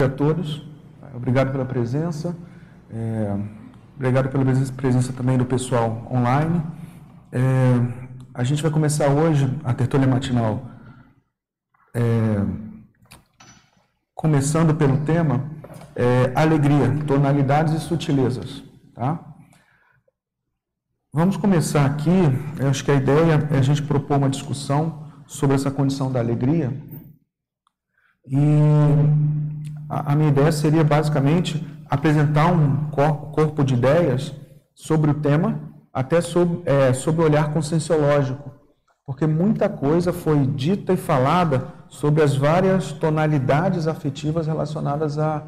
a todos. Obrigado pela presença. É, obrigado pela presença também do pessoal online. É, a gente vai começar hoje a tertúlia matinal é, começando pelo tema é, alegria, tonalidades e sutilezas. Tá? Vamos começar aqui. Eu acho que a ideia é a gente propor uma discussão sobre essa condição da alegria. E a, minha ideia seria basicamente apresentar um corpo de ideias sobre o tema, até sob, é, sob o olhar conscienciológico, porque muita coisa foi dita e falada sobre as várias tonalidades afetivas relacionadas a,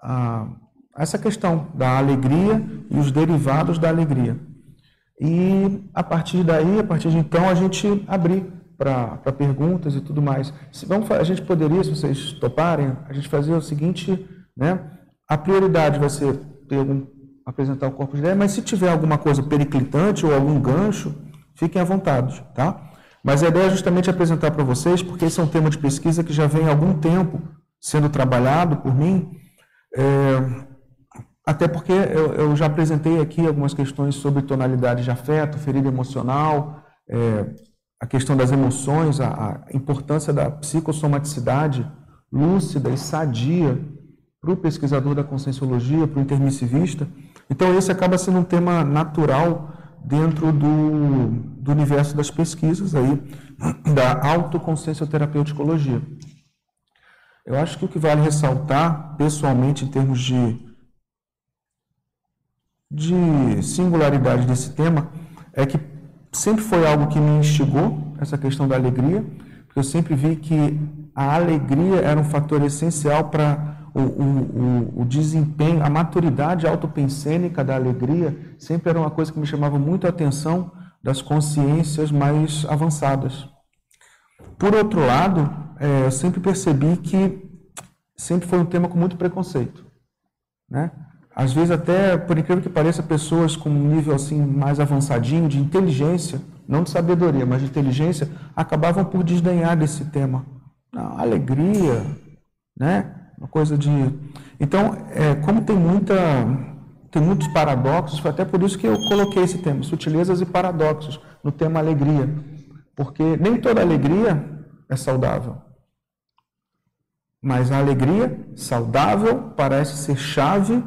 a, a essa questão da alegria e os derivados da alegria. E a partir daí, a partir de então, a gente abrir para perguntas e tudo mais. Se vamos, a gente poderia, se vocês toparem, a gente fazer o seguinte, né? A prioridade vai ser ter algum, apresentar o corpo de ideia, mas se tiver alguma coisa periclitante ou algum gancho, fiquem à vontade, tá? Mas a ideia é justamente apresentar para vocês, porque esse é um tema de pesquisa que já vem há algum tempo sendo trabalhado por mim, é, até porque eu, eu, já apresentei aqui algumas questões sobre tonalidade de afeto, ferida emocional, é, a questão das emoções, a, a importância da psicossomaticidade lúcida e sadia para o pesquisador da conscienciologia, para o intermissivista. Então, esse acaba sendo um tema natural dentro do, do universo das pesquisas aí, da autoconsciencioterapeuticologia. Eu acho que o que vale ressaltar, pessoalmente, em termos de, de singularidade desse tema, é que sempre foi algo que me instigou, essa questão da alegria, porque eu sempre vi que a alegria era um fator essencial para o, o, o, desempenho, a maturidade autopensênica da alegria, sempre era uma coisa que me chamava muito a atenção das consciências mais avançadas. Por outro lado, é, eu sempre percebi que sempre foi um tema com muito preconceito, né? Às vezes até, por incrível que pareça, pessoas com um nível assim mais avançadinho de inteligência, não de sabedoria, mas de inteligência, acabavam por desdenhar desse tema. Não, alegria, né? Uma coisa de. Então, é, como tem muita, tem muitos paradoxos, foi até por isso que eu coloquei esse tema, sutilezas e paradoxos, no tema alegria, porque nem toda alegria é saudável. Mas a alegria saudável parece ser chave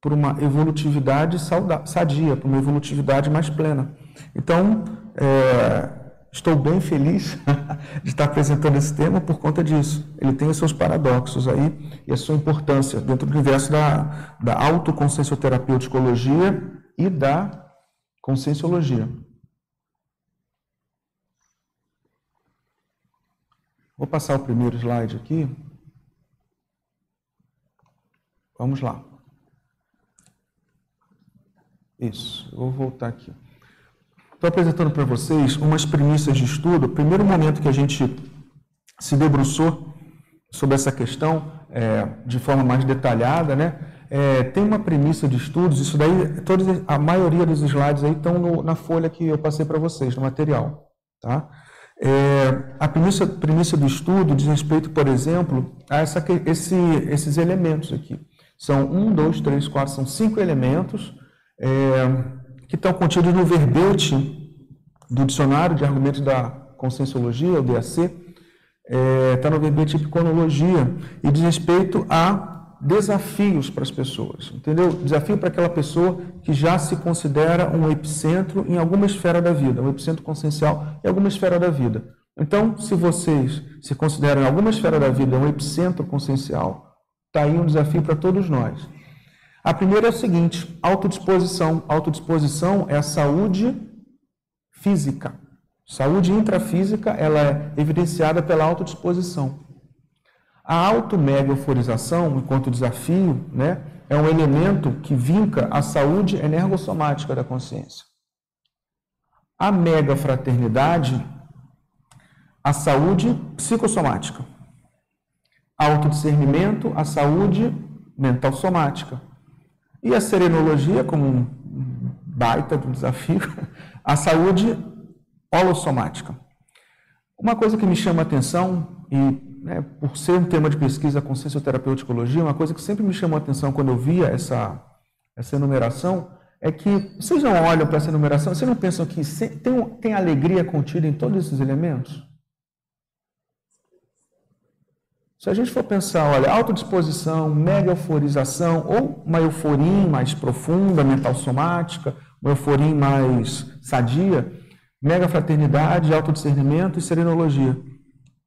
por uma evolutividade sadia, por uma evolutividade mais plena. Então, é, estou bem feliz de estar apresentando esse tema por conta disso. Ele tem os seus paradoxos aí e a sua importância dentro do universo da, da autoconsciencioterapeuticologia e da conscienciologia. Vou passar o primeiro slide aqui. Vamos lá. Isso, vou voltar aqui. Estou apresentando para vocês umas premissas de estudo. O primeiro momento que a gente se debruçou sobre essa questão é, de forma mais detalhada, né? É, tem uma premissa de estudos, isso daí, todos, a maioria dos slides aí estão no, na folha que eu passei para vocês, no material. Tá? É, a premissa, premissa do estudo diz respeito, por exemplo, a essa, esse, esses elementos aqui. São um, dois, três, quatro, são cinco elementos é, que estão contidos no verbete do Dicionário de Argumentos da Conscienciologia, o DAC, está é, tá no verbete Psiconologia, e diz respeito a desafios para as pessoas, entendeu? Desafio para aquela pessoa que já se considera um epicentro em alguma esfera da vida, um epicentro consciencial em alguma esfera da vida. Então, se vocês se consideram em alguma esfera da vida um epicentro consciencial, está aí um desafio para todos nós. A primeira é o seguinte: autodisposição. Autodisposição é a saúde física. Saúde intrafísica ela é evidenciada pela autodisposição. A automega-euforização, enquanto desafio, né, é um elemento que vinca a saúde energossomática da consciência. A mega-fraternidade, a saúde psicossomática. Autodiscernimento, a saúde mental somática. E a serenologia, como um baita um desafio, a saúde holossomática. Uma coisa que me chama a atenção, e né, por ser um tema de pesquisa com sensoterapeuticologia, uma coisa que sempre me chamou a atenção quando eu via essa, essa enumeração é que vocês não olham para essa enumeração, vocês não pensam que tem, tem alegria contida em todos esses elementos? Se a gente for pensar, olha, autodisposição, mega euforização, ou uma euforia mais profunda, mental somática, uma euforia mais sadia, mega fraternidade, autodiscernimento e serenologia.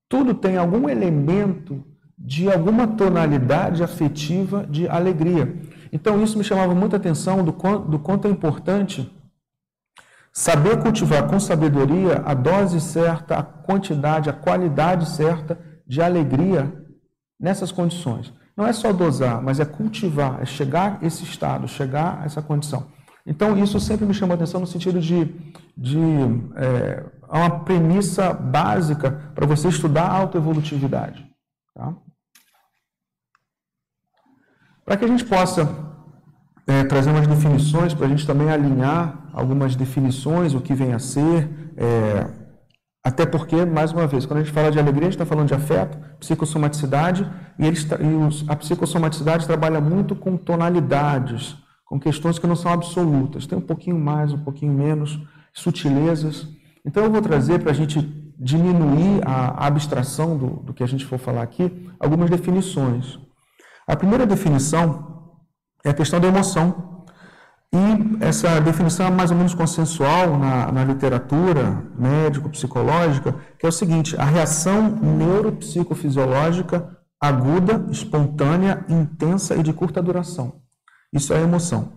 Tudo tem algum elemento de alguma tonalidade afetiva de alegria. Então, isso me chamava muita atenção do quanto, do quanto é importante saber cultivar com sabedoria a dose certa, a quantidade, a qualidade certa de alegria nessas condições. Não é só dosar, mas é cultivar, é chegar a esse estado, chegar a essa condição. Então, isso sempre me chamou a atenção no sentido de, de é, uma premissa básica para você estudar a autoevolutividade. Tá? Para que a gente possa é, trazer umas definições, para a gente também alinhar algumas definições, o que vem a ser, é, até porque, mais uma vez, quando a gente fala de alegria, a gente está falando de afeto, psicossomaticidade, e, eles, e os, a psicossomaticidade trabalha muito com tonalidades, com questões que não são absolutas, tem um pouquinho mais, um pouquinho menos, sutilezas. Então, eu vou trazer para a gente diminuir a abstração do, do que a gente for falar aqui, algumas definições. A primeira definição é a questão da emoção. E essa definição é mais ou menos consensual na, na literatura médico-psicológica, que é o seguinte: a reação neuropsicofisiológica aguda, espontânea, intensa e de curta duração. Isso é emoção.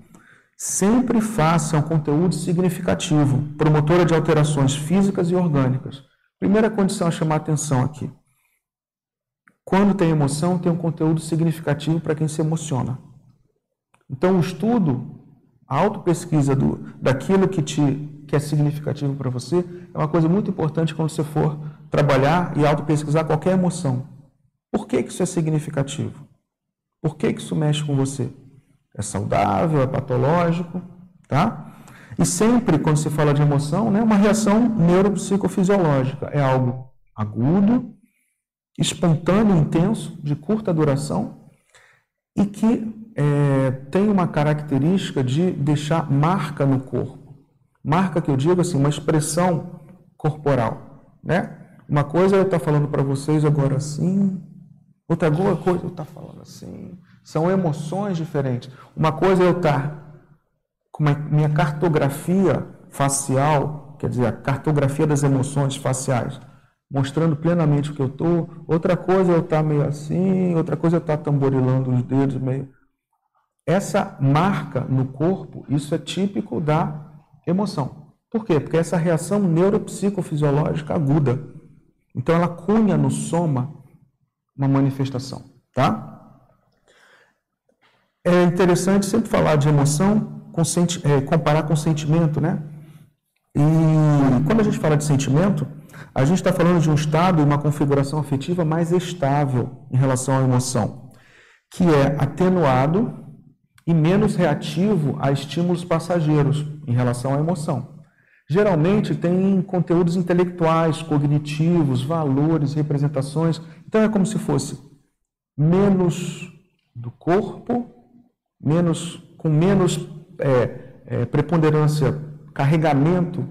Sempre faça um conteúdo significativo, promotora de alterações físicas e orgânicas. Primeira condição a chamar atenção aqui. Quando tem emoção, tem um conteúdo significativo para quem se emociona. Então, o estudo, a autopesquisa do, daquilo que, te, que é significativo para você é uma coisa muito importante quando você for trabalhar e autopesquisar qualquer emoção. Por que, que isso é significativo? Por que, que isso mexe com você? É saudável, é patológico, tá? E sempre, quando se fala de emoção, né, uma reação neuropsicofisiológica. É algo agudo, espontâneo, intenso, de curta duração e que é, tem uma característica de deixar marca no corpo. Marca que eu digo assim, uma expressão corporal, né? Uma coisa eu estar falando para vocês agora assim, outra coisa eu estar falando assim. São emoções diferentes. Uma coisa é eu estar com a minha cartografia facial, quer dizer, a cartografia das emoções faciais, mostrando plenamente o que eu estou. Outra coisa é eu estar meio assim, outra coisa é eu estar tamborilando os dedos meio. Essa marca no corpo, isso é típico da emoção. Por quê? Porque essa reação neuropsicofisiológica aguda. Então ela cunha no soma uma manifestação, tá? É interessante sempre falar de emoção, com, é, comparar com sentimento, né? E quando a gente fala de sentimento, a gente está falando de um estado e uma configuração afetiva mais estável em relação à emoção, que é atenuado e menos reativo a estímulos passageiros em relação à emoção. Geralmente tem conteúdos intelectuais, cognitivos, valores, representações. Então é como se fosse menos do corpo, menos com menos é, é, preponderância, carregamento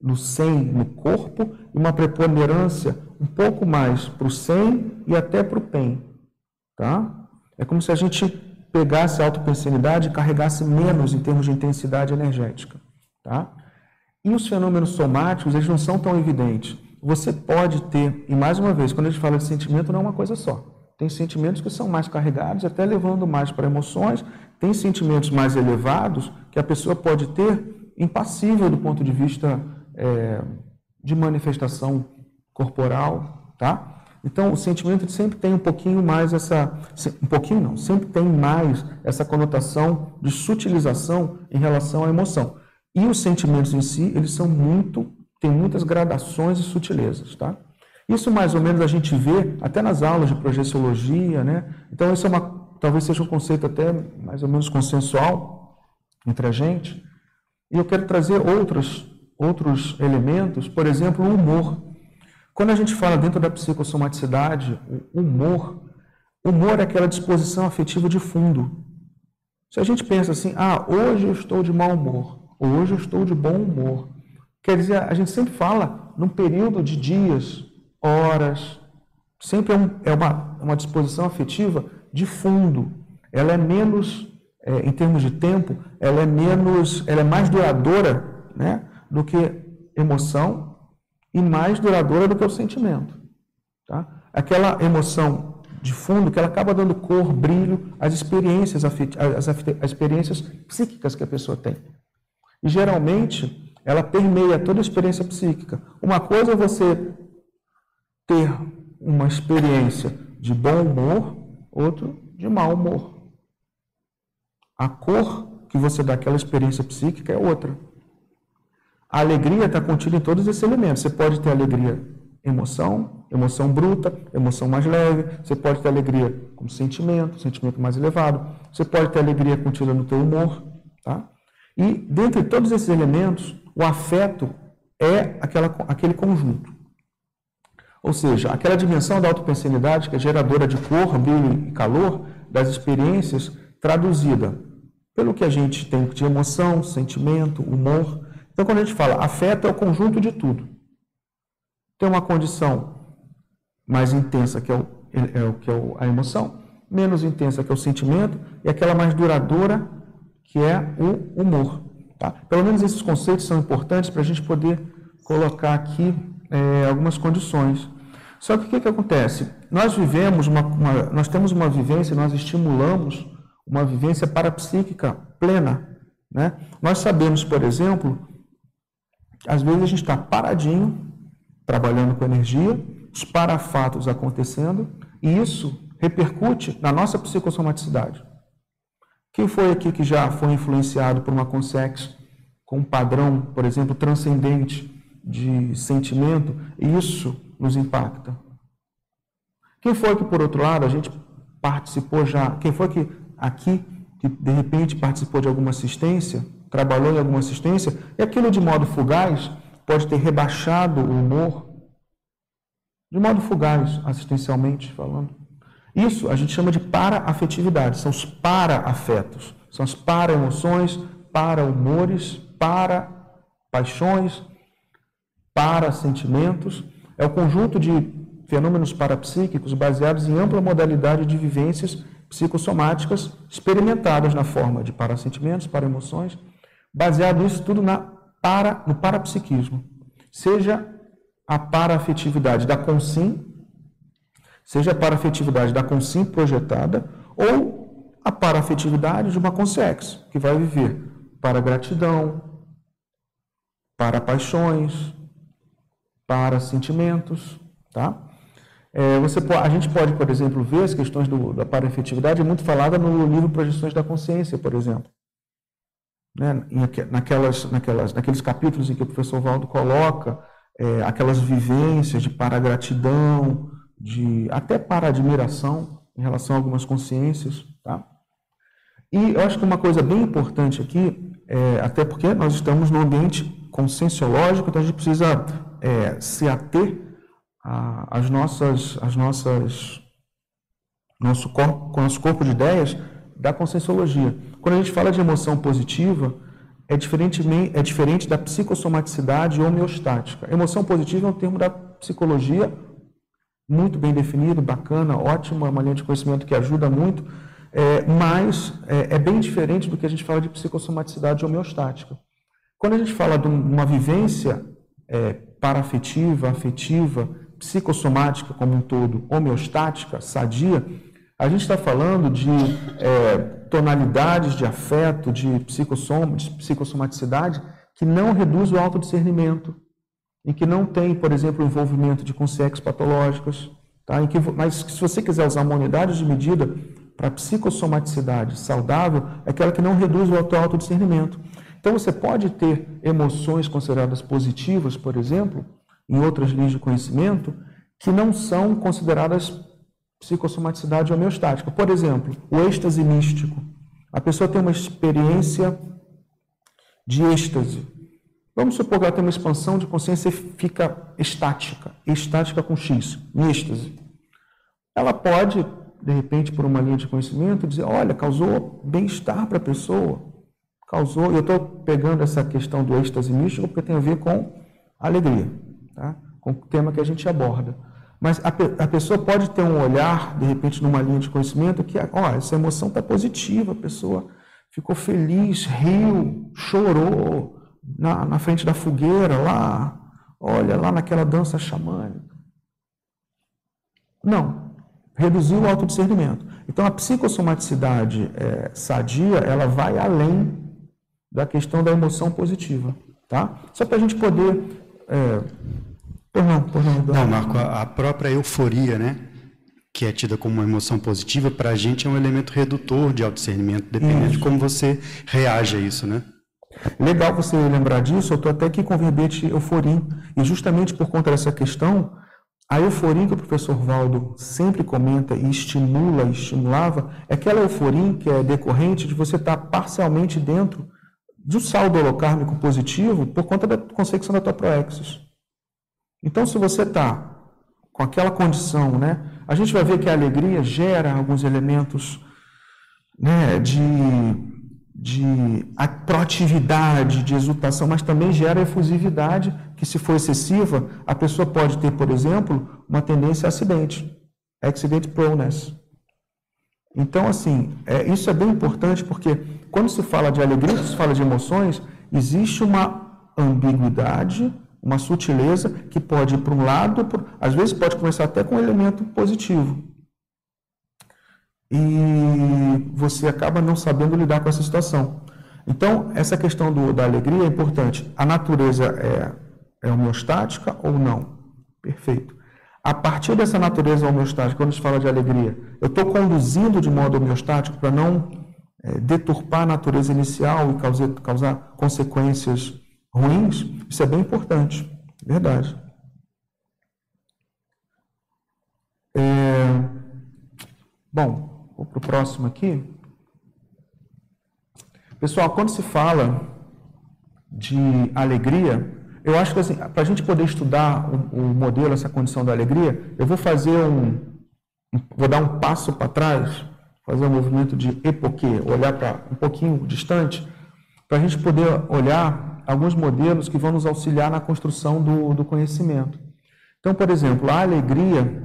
no sem no corpo e uma preponderância um pouco mais para o sem e até para o PEN. Tá? É como se a gente pegasse a autopensinidade e carregasse menos em termos de intensidade energética. Tá? E os fenômenos somáticos, eles não são tão evidentes. Você pode ter, e mais uma vez, quando a gente fala de sentimento, não é uma coisa só. Tem sentimentos que são mais carregados, até levando mais para emoções. Tem sentimentos mais elevados que a pessoa pode ter impassível do ponto de vista é, de manifestação corporal, tá? Então, o sentimento sempre tem um pouquinho mais essa, um pouquinho não, sempre tem mais essa conotação de sutilização em relação à emoção. E os sentimentos em si, eles são muito, tem muitas gradações e sutilezas, tá? Isso mais ou menos a gente vê até nas aulas de projeciologia, né? Então, isso é uma, talvez seja um conceito até mais ou menos consensual entre a gente. E eu quero trazer outros outros elementos, por exemplo, o humor. Quando a gente fala dentro da psicossomaticidade, humor, humor é aquela disposição afetiva de fundo. Se a gente pensa assim, ah, hoje eu estou de mau humor, hoje eu estou de bom humor, quer dizer, a gente sempre fala num período de dias, horas, sempre é, um, é uma, uma disposição afetiva de fundo. Ela é menos, é, em termos de tempo, ela é menos, ela é mais duradoura né, do que emoção e mais duradoura do que o sentimento. Tá? Aquela emoção de fundo que ela acaba dando cor, brilho às experiências, as, as experiências psíquicas que a pessoa tem. E geralmente ela permeia toda a experiência psíquica. Uma coisa é você ter uma experiência de bom humor, outro de mau humor. A cor que você dá àquela experiência psíquica é outra. A alegria está contida em todos esses elementos. Você pode ter alegria emoção, emoção bruta, emoção mais leve. Você pode ter alegria com sentimento, sentimento mais elevado. Você pode ter alegria contida no teu humor. Tá? E, dentre todos esses elementos, o afeto é aquela, aquele conjunto. Ou seja, aquela dimensão da autopensanidade que é geradora de cor, brilho e calor das experiências traduzida pelo que a gente tem de emoção, sentimento, humor, então, quando a gente fala afeto, é o conjunto de tudo. Tem uma condição mais intensa, que é, o, é o que é a emoção, menos intensa, que é o sentimento, e aquela mais duradoura, que é o humor. Tá? Pelo menos esses conceitos são importantes para a gente poder colocar aqui é, algumas condições. Só que o que, que acontece? Nós vivemos uma, uma, nós temos uma vivência, nós estimulamos uma vivência parapsíquica plena. Né? Nós sabemos, por exemplo, às vezes a gente está paradinho, trabalhando com energia, os parafatos acontecendo, e isso repercute na nossa psicossomaticidade. Quem foi aqui que já foi influenciado por uma consex com um padrão, por exemplo, transcendente de sentimento, e isso nos impacta? Quem foi que, por outro lado, a gente participou já? Quem foi que aqui, que de repente participou de alguma assistência trabalhou em alguma assistência, e aquilo de modo fugaz pode ter rebaixado o humor, de modo fugaz, assistencialmente falando. Isso a gente chama de para-afetividade, são os para-afetos, são as para-emoções, para-humores, para-paixões, para-sentimentos. É o conjunto de fenômenos parapsíquicos baseados em ampla modalidade de vivências psicossomáticas experimentadas na forma de para-sentimentos, para-emoções, baseado nisso tudo na para, no parapsiquismo. Seja a paraafetividade da consim, seja a paraafetividade da consim projetada, ou a paraafetividade de uma consex, que vai viver para gratidão, para paixões, para sentimentos, tá? É, você a gente pode, por exemplo, ver as questões do, da paraafetividade, é muito falada no livro Projeções da Consciência, por exemplo né, naquelas, naquelas, naqueles capítulos em que o professor Valdo coloca é, aquelas vivências de para-gratidão, de, até para-admiração em relação a algumas consciências. Tá? E eu acho que uma coisa bem importante aqui, é, até porque nós estamos num ambiente conscienciológico, então a gente precisa é, se ater às nossas, às nossas nosso corpo, nosso corpo de ideias da conscienciologia. Quando a gente fala de emoção positiva, é diferente, é diferente da psicossomaticidade homeostática. Emoção positiva é um termo da psicologia muito bem definido, bacana, ótimo, é uma linha de conhecimento que ajuda muito, é, mas é, é, bem diferente do que a gente fala de psicossomaticidade homeostática. Quando a gente fala de uma vivência é, paraafetiva, afetiva, psicossomática como um todo, homeostática, sadia, a gente está falando de é, tonalidades de afeto, de, psicossom, de psicossomaticidade, que não reduz o autodiscernimento, em que não tem, por exemplo, envolvimento de consciências patológicas. Tá? Em que, mas se você quiser usar uma unidade de medida para psicossomaticidade saudável, é aquela que não reduz o autodiscernimento. Então você pode ter emoções consideradas positivas, por exemplo, em outras linhas de conhecimento, que não são consideradas psicossomaticidade homeostática. Por exemplo, o êxtase místico. A pessoa tem uma experiência de êxtase, Vamos supor que ela tem uma expansão de consciência e fica estática, estática com X, em êxtase. Ela pode, de repente, por uma linha de conhecimento, dizer: olha, causou bem-estar para a pessoa. Causou. Eu estou pegando essa questão do êxtase místico porque tem a ver com alegria, tá? com o tema que a gente aborda. Mas a, a, pessoa pode ter um olhar, de repente, numa linha de conhecimento, que ó, essa emoção está positiva, a pessoa ficou feliz, riu, chorou na, na frente da fogueira lá, olha lá naquela dança xamânica. Não, reduziu o autodiscernimento. Então a psicossomaticidade é, sadia, ela vai além da questão da emoção positiva, tá? Só para a gente poder é, não, não, não, Marco, a própria euforia, né? Que é tida como uma emoção positiva, para a gente é um elemento redutor de autodiscernimento, dependendo isso. de como você reage a isso, né? Legal você lembrar disso, eu estou até aqui com o verbete euforia. E justamente por conta dessa questão, a euforia que o professor Valdo sempre comenta e estimula e estimulava é aquela euforia que é decorrente de você estar parcialmente dentro do saldo holocármico positivo por conta da consecução da tua proexis. Então, se você está com aquela condição, né, a gente vai ver que a alegria gera alguns elementos né, de, de proatividade, de exultação, mas também gera efusividade, que se for excessiva, a pessoa pode ter, por exemplo, uma tendência a acidente, accident proneness. Então, assim, é, isso é bem importante porque quando se fala de alegria, se fala de emoções, existe uma ambiguidade uma sutileza que pode ir para um lado, às vezes pode começar até com um elemento positivo. E você acaba não sabendo lidar com essa situação. Então, essa questão do, da alegria é importante. A natureza é, é homeostática ou não? Perfeito. A partir dessa natureza homeostática, quando a gente fala de alegria, eu estou conduzindo de modo homeostático para não é, deturpar a natureza inicial e causar, causar consequências ruins, isso é bem importante, verdade. É... Bom, vou para o próximo aqui. Pessoal, quando se fala de alegria, eu acho que assim, para a gente poder estudar o, o, modelo, essa condição da alegria, eu vou fazer um. Vou dar um passo para trás, fazer um movimento de epoquê, olhar para um pouquinho distante, para a gente poder olhar alguns modelos que vão nos auxiliar na construção do, do conhecimento. Então, por exemplo, a alegria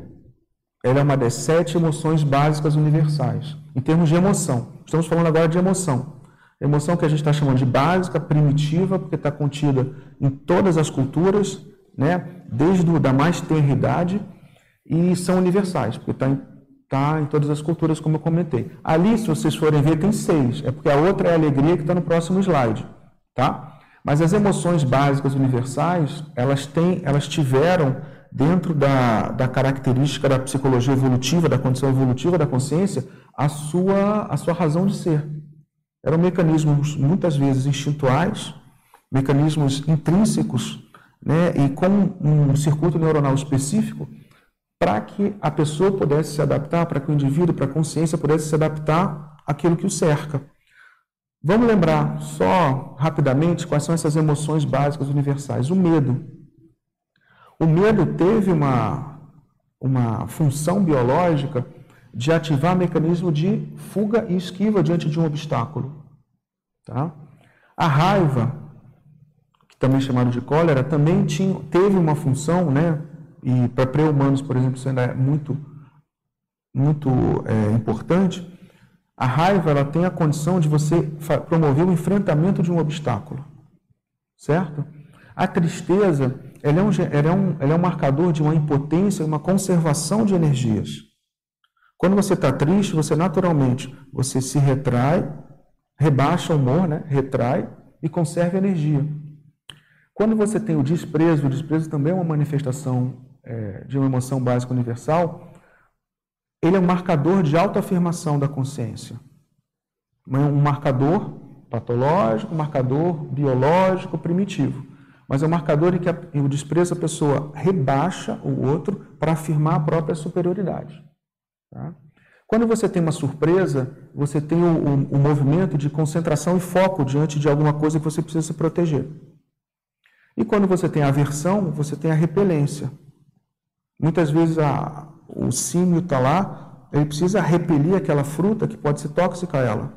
ela é uma das sete emoções básicas universais, em termos de emoção. Estamos falando agora de emoção. Emoção que a gente está chamando de básica, primitiva, porque está contida em todas as culturas, né? desde o, da mais tenra idade, e são universais, porque está em, tá em todas as culturas, como eu comentei. Ali, se vocês forem ver, tem seis, é porque a outra é a alegria que está no próximo slide. Tá? Mas as emoções básicas universais, elas, têm, elas tiveram, dentro da, da característica da psicologia evolutiva, da condição evolutiva da consciência, a sua, a sua razão de ser. Eram mecanismos, muitas vezes, instintuais, mecanismos intrínsecos, né, e com um circuito neuronal específico, para que a pessoa pudesse se adaptar, para que o indivíduo, para a consciência pudesse se adaptar àquilo que o cerca. Vamos lembrar só rapidamente quais são essas emoções básicas universais. O medo. O medo teve uma, uma função biológica de ativar mecanismo de fuga e esquiva diante de um obstáculo. Tá? A raiva, que também é chamado de cólera, também tinha, teve uma função, né? e para pré-humanos, por exemplo, isso ainda é muito, muito é, importante, a raiva ela tem a condição de você promover o enfrentamento de um obstáculo, certo? A tristeza ela é, um, ela é, um, ela é um marcador de uma impotência uma conservação de energias. Quando você está triste, você naturalmente você se retrai, rebaixa o humor, né? retrai e conserva energia. Quando você tem o desprezo, o desprezo também é uma manifestação é, de uma emoção básica universal, ele é um marcador de autoafirmação da consciência. Um marcador patológico, um marcador biológico, primitivo. Mas é um marcador em que o desprezo a pessoa rebaixa o outro para afirmar a própria superioridade. Tá? Quando você tem uma surpresa, você tem o, o, o, movimento de concentração e foco diante de alguma coisa que você precisa se proteger. E quando você tem aversão, você tem a repelência. Muitas vezes a, o símio está lá, ele precisa repelir aquela fruta que pode ser tóxica a ela.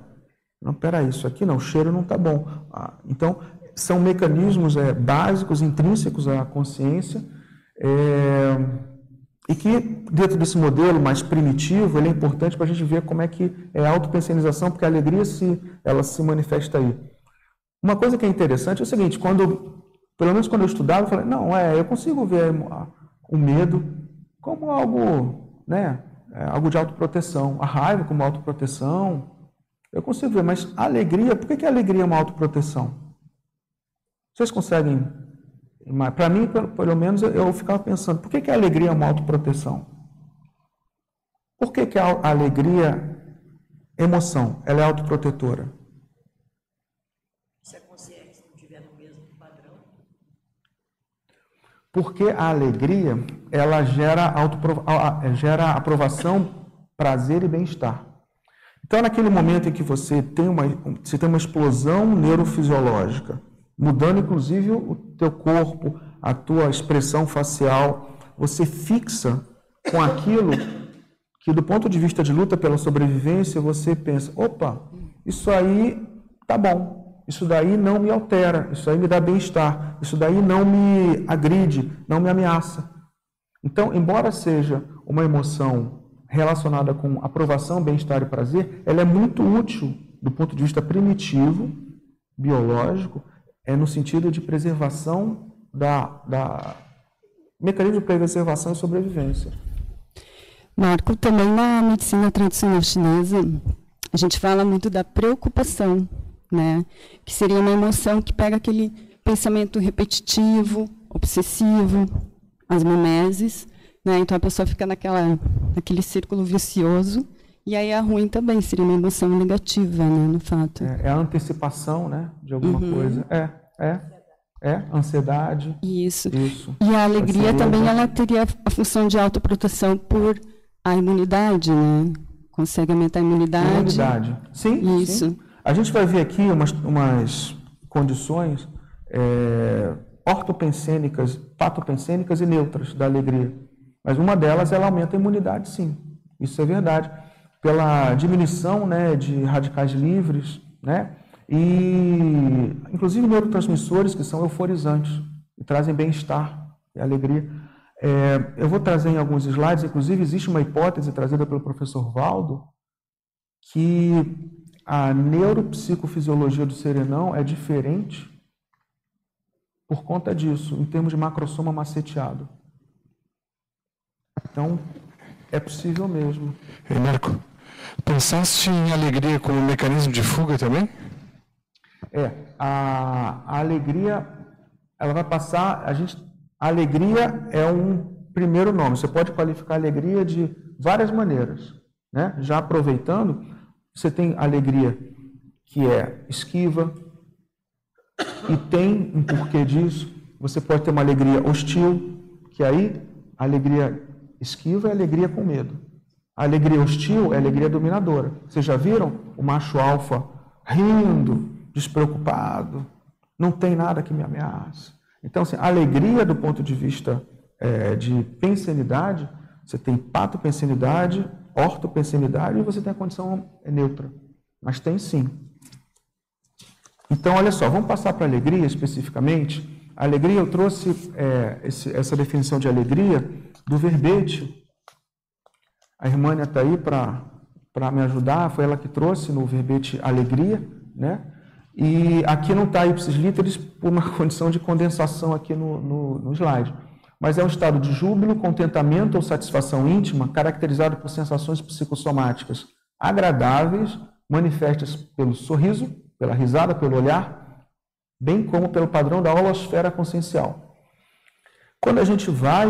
Não, peraí, isso aqui não, o cheiro não está bom. Ah, então, são mecanismos é, básicos, intrínsecos à consciência, é, e que, dentro desse modelo mais primitivo, ele é importante para a gente ver como é que é a autopensionização, porque a alegria se, ela se manifesta aí. Uma coisa que é interessante é o seguinte, quando pelo menos quando eu estudava, eu falei, não, é, eu consigo ver o medo como algo, né, é, algo de autoproteção, a raiva como autoproteção, eu consigo ver, mas a alegria, por que, que a alegria é uma autoproteção? Vocês conseguem? Para mim, pelo, menos, eu ficava pensando, por que, que a alegria é uma autoproteção? Por que, que a alegria, emoção, ela é autoprotetora? Porque a alegria, ela gera, gera aprovação, prazer e bem-estar. Então, naquele momento em que você tem uma, você tem uma explosão neurofisiológica, mudando inclusive o teu corpo, a tua expressão facial, você fixa com aquilo que do ponto de vista de luta pela sobrevivência, você pensa, opa, isso aí tá bom, isso daí não me altera, isso aí me dá bem-estar, isso daí não me agride, não me ameaça. Então, embora seja uma emoção relacionada com aprovação, bem-estar e prazer, ela é muito útil do ponto de vista primitivo, biológico, é no sentido de preservação da, da mecanismo de preservação e sobrevivência. Marco, também na medicina tradicional chinesa, a gente fala muito da preocupação né? Que seria uma emoção que pega aquele pensamento repetitivo, obsessivo, as mimeses, né? Então a pessoa fica naquela, naquele círculo vicioso. E aí a ruim também seria uma emoção negativa, né, no fato. É, é a antecipação, né, de alguma uhum. coisa. É, é. É, ansiedade. Isso. Isso. E a alegria também ela teria a função de autoproteção por a imunidade, né? Consegue aumentar a imunidade. Imunidade. Sim. Isso. Sim. A gente vai ver aqui umas, umas condições é, ortopensênicas, patopensênicas e neutras da alegria. Mas uma delas, ela aumenta a imunidade, sim. Isso é verdade. Pela diminuição né, de radicais livres, né? E, inclusive, neurotransmissores que são euforizantes e trazem bem-estar e alegria. É, eu vou trazer em alguns slides, inclusive, existe uma hipótese trazida pelo professor Valdo, que a neuropsicofisiologia do serenão é diferente por conta disso, em termos de macrosoma maceteado. Então, é possível mesmo. Ei, Marco, pensaste em alegria como mecanismo de fuga também? É, a, a alegria, ela vai passar, a gente, a alegria é um primeiro nome. Você pode qualificar a alegria de várias maneiras, né? Já aproveitando, você tem alegria que é esquiva, e tem um porquê disso. Você pode ter uma alegria hostil, que aí a alegria esquiva é alegria com medo. A alegria hostil é alegria dominadora. Vocês já viram o macho alfa rindo, despreocupado, não tem nada que me ameace. Então, assim, alegria do ponto de vista é, de pensenidade, você tem patopensenidade, ortopensenidade e você tem a condição neutra. Mas tem sim. Então, olha só, vamos passar para a alegria especificamente. A alegria, eu trouxe é, esse, essa definição de alegria do verbete. A irmã está aí para me ajudar, foi ela que trouxe no verbete alegria, né? E aqui não está ipsis literis por uma condição de condensação aqui no, no, no slide mas é um estado de júbilo, contentamento ou satisfação íntima caracterizado por sensações psicossomáticas agradáveis, manifestas pelo sorriso, pela risada, pelo olhar, bem como pelo padrão da holosfera consciencial. Quando a gente vai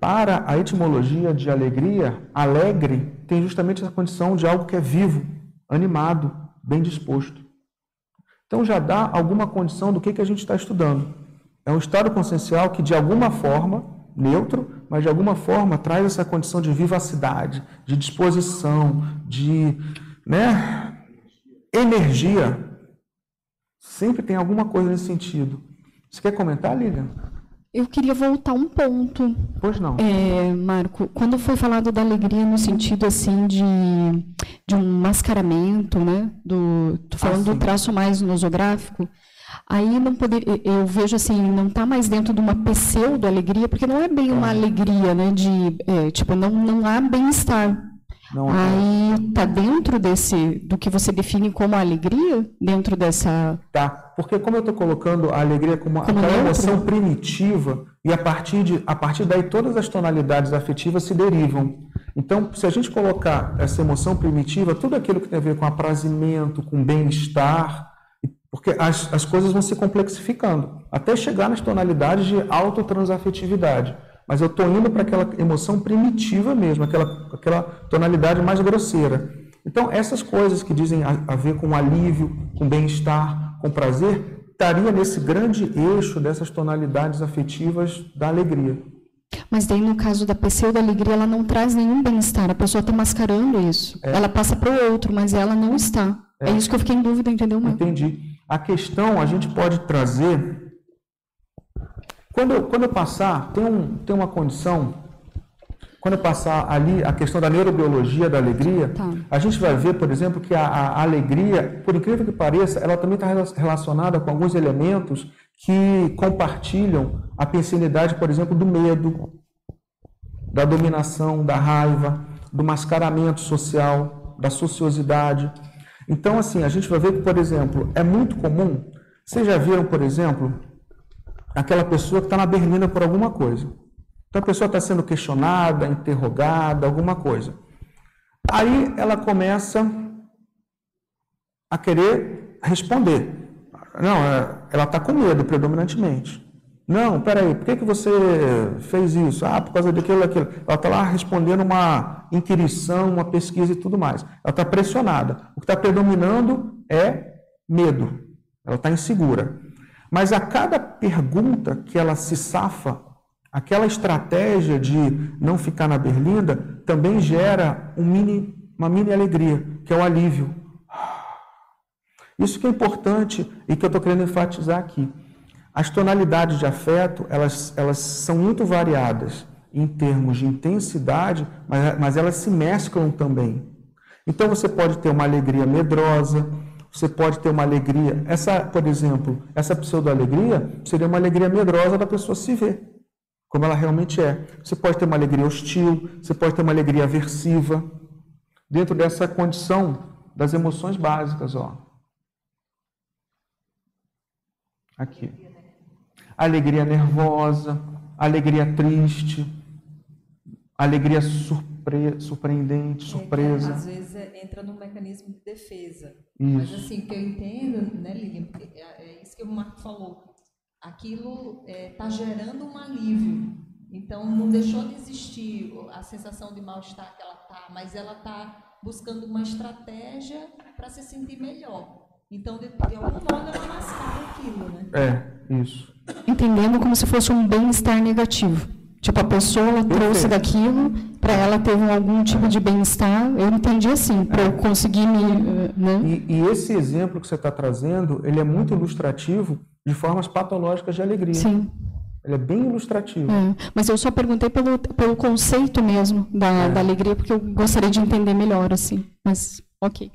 para a etimologia de alegria, alegre tem justamente essa condição de algo que é vivo, animado, bem disposto. Então já dá alguma condição do que, que a gente está estudando. É um estado consciencial que, de alguma forma, neutro, mas de alguma forma traz essa condição de vivacidade, de disposição, de né, energia. Sempre tem alguma coisa nesse sentido. Você quer comentar, Lilian? Eu queria voltar um ponto. Pois não. É, Marco, quando foi falado da alegria no sentido assim de, de um mascaramento, né? Do, tô falando ah, do traço mais nosográfico. Aí não poder, eu vejo assim, não está mais dentro de uma pseudo alegria, porque não é bem uma alegria, né? De é, tipo, não, não há bem-estar. Não, Aí está dentro desse do que você define como alegria, dentro dessa. Tá, porque como eu estou colocando a alegria como, como aquela emoção primitiva, e a partir, de, a partir daí todas as tonalidades afetivas se derivam. Então, se a gente colocar essa emoção primitiva, tudo aquilo que tem a ver com aprazimento, com bem-estar, porque as, as coisas vão se complexificando, até chegar nas tonalidades de autotransafetividade mas eu estou indo para aquela emoção primitiva mesmo, aquela, aquela tonalidade mais grosseira. Então, essas coisas que dizem a, a ver com alívio, com bem-estar, com prazer, estaria nesse grande eixo dessas tonalidades afetivas da alegria. Mas daí, no caso da pseudo-alegria, ela não traz nenhum bem-estar. A pessoa está mascarando isso. É. Ela passa para o outro, mas ela não está. É. é. isso que eu fiquei em dúvida, entendeu, mãe? Entendi. A questão, a gente pode trazer quando eu, quando eu passar, tem, um, tem uma condição, quando eu passar ali a questão da neurobiologia da alegria, tá. a gente vai ver, por exemplo, que a, a, alegria, por incrível que pareça, ela também está relacionada com alguns elementos que compartilham a pensinidade, por exemplo, do medo, da dominação, da raiva, do mascaramento social, da sociosidade. Então, assim, a gente vai ver que, por exemplo, é muito comum. Vocês já viram, por exemplo, aquela pessoa que está na berlina por alguma coisa. Então a pessoa está sendo questionada, interrogada, alguma coisa. Aí ela começa a querer responder. Não, é, ela está com medo predominantemente. Não, peraí, por que, que você fez isso? Ah, por causa daquilo, daquilo. Ela está lá respondendo uma inquirição, uma pesquisa e tudo mais. Ela está pressionada. O que está predominando é medo. Ela está insegura. Mas a cada pergunta que ela se safa, aquela estratégia de não ficar na berlinda também gera um mini, uma mini alegria, que é o alívio. Isso que é importante e que eu estou querendo enfatizar aqui. As tonalidades de afeto, elas, elas são muito variadas em termos de intensidade, mas, mas elas se mesclam também. Então você pode ter uma alegria medrosa, você pode ter uma alegria. Essa, por exemplo, essa pseudo-alegria seria uma alegria medrosa da pessoa se ver, como ela realmente é. Você pode ter uma alegria hostil, você pode ter uma alegria aversiva, dentro dessa condição das emoções básicas, ó. Aqui. Alegria nervosa, alegria triste, alegria surpre surpreendente, surpresa. É, às vezes é, entra no mecanismo de defesa. Isso. Mas assim, o que eu entendo, né, Lilian, é, é isso que o Marco falou. Aquilo está é, tá gerando um alívio. Então, não deixou de existir a sensação de mal-estar que ela está, mas ela está buscando uma estratégia para se sentir melhor. Então, de, de algum modo, ela mascara aquilo, né? É, isso. Entendendo como se fosse um bem-estar negativo. Tipo, a pessoa trouxe daquilo, para ela teve algum tipo de bem-estar. Eu entendi assim, para eu conseguir me. Eh, né? E, e, esse exemplo que você está trazendo, ele é muito ilustrativo de formas patológicas de alegria. Sim. Ele é bem ilustrativo. É, mas eu só perguntei pelo, pelo conceito mesmo da, é. da alegria, porque eu gostaria de entender melhor, assim. Mas, ok.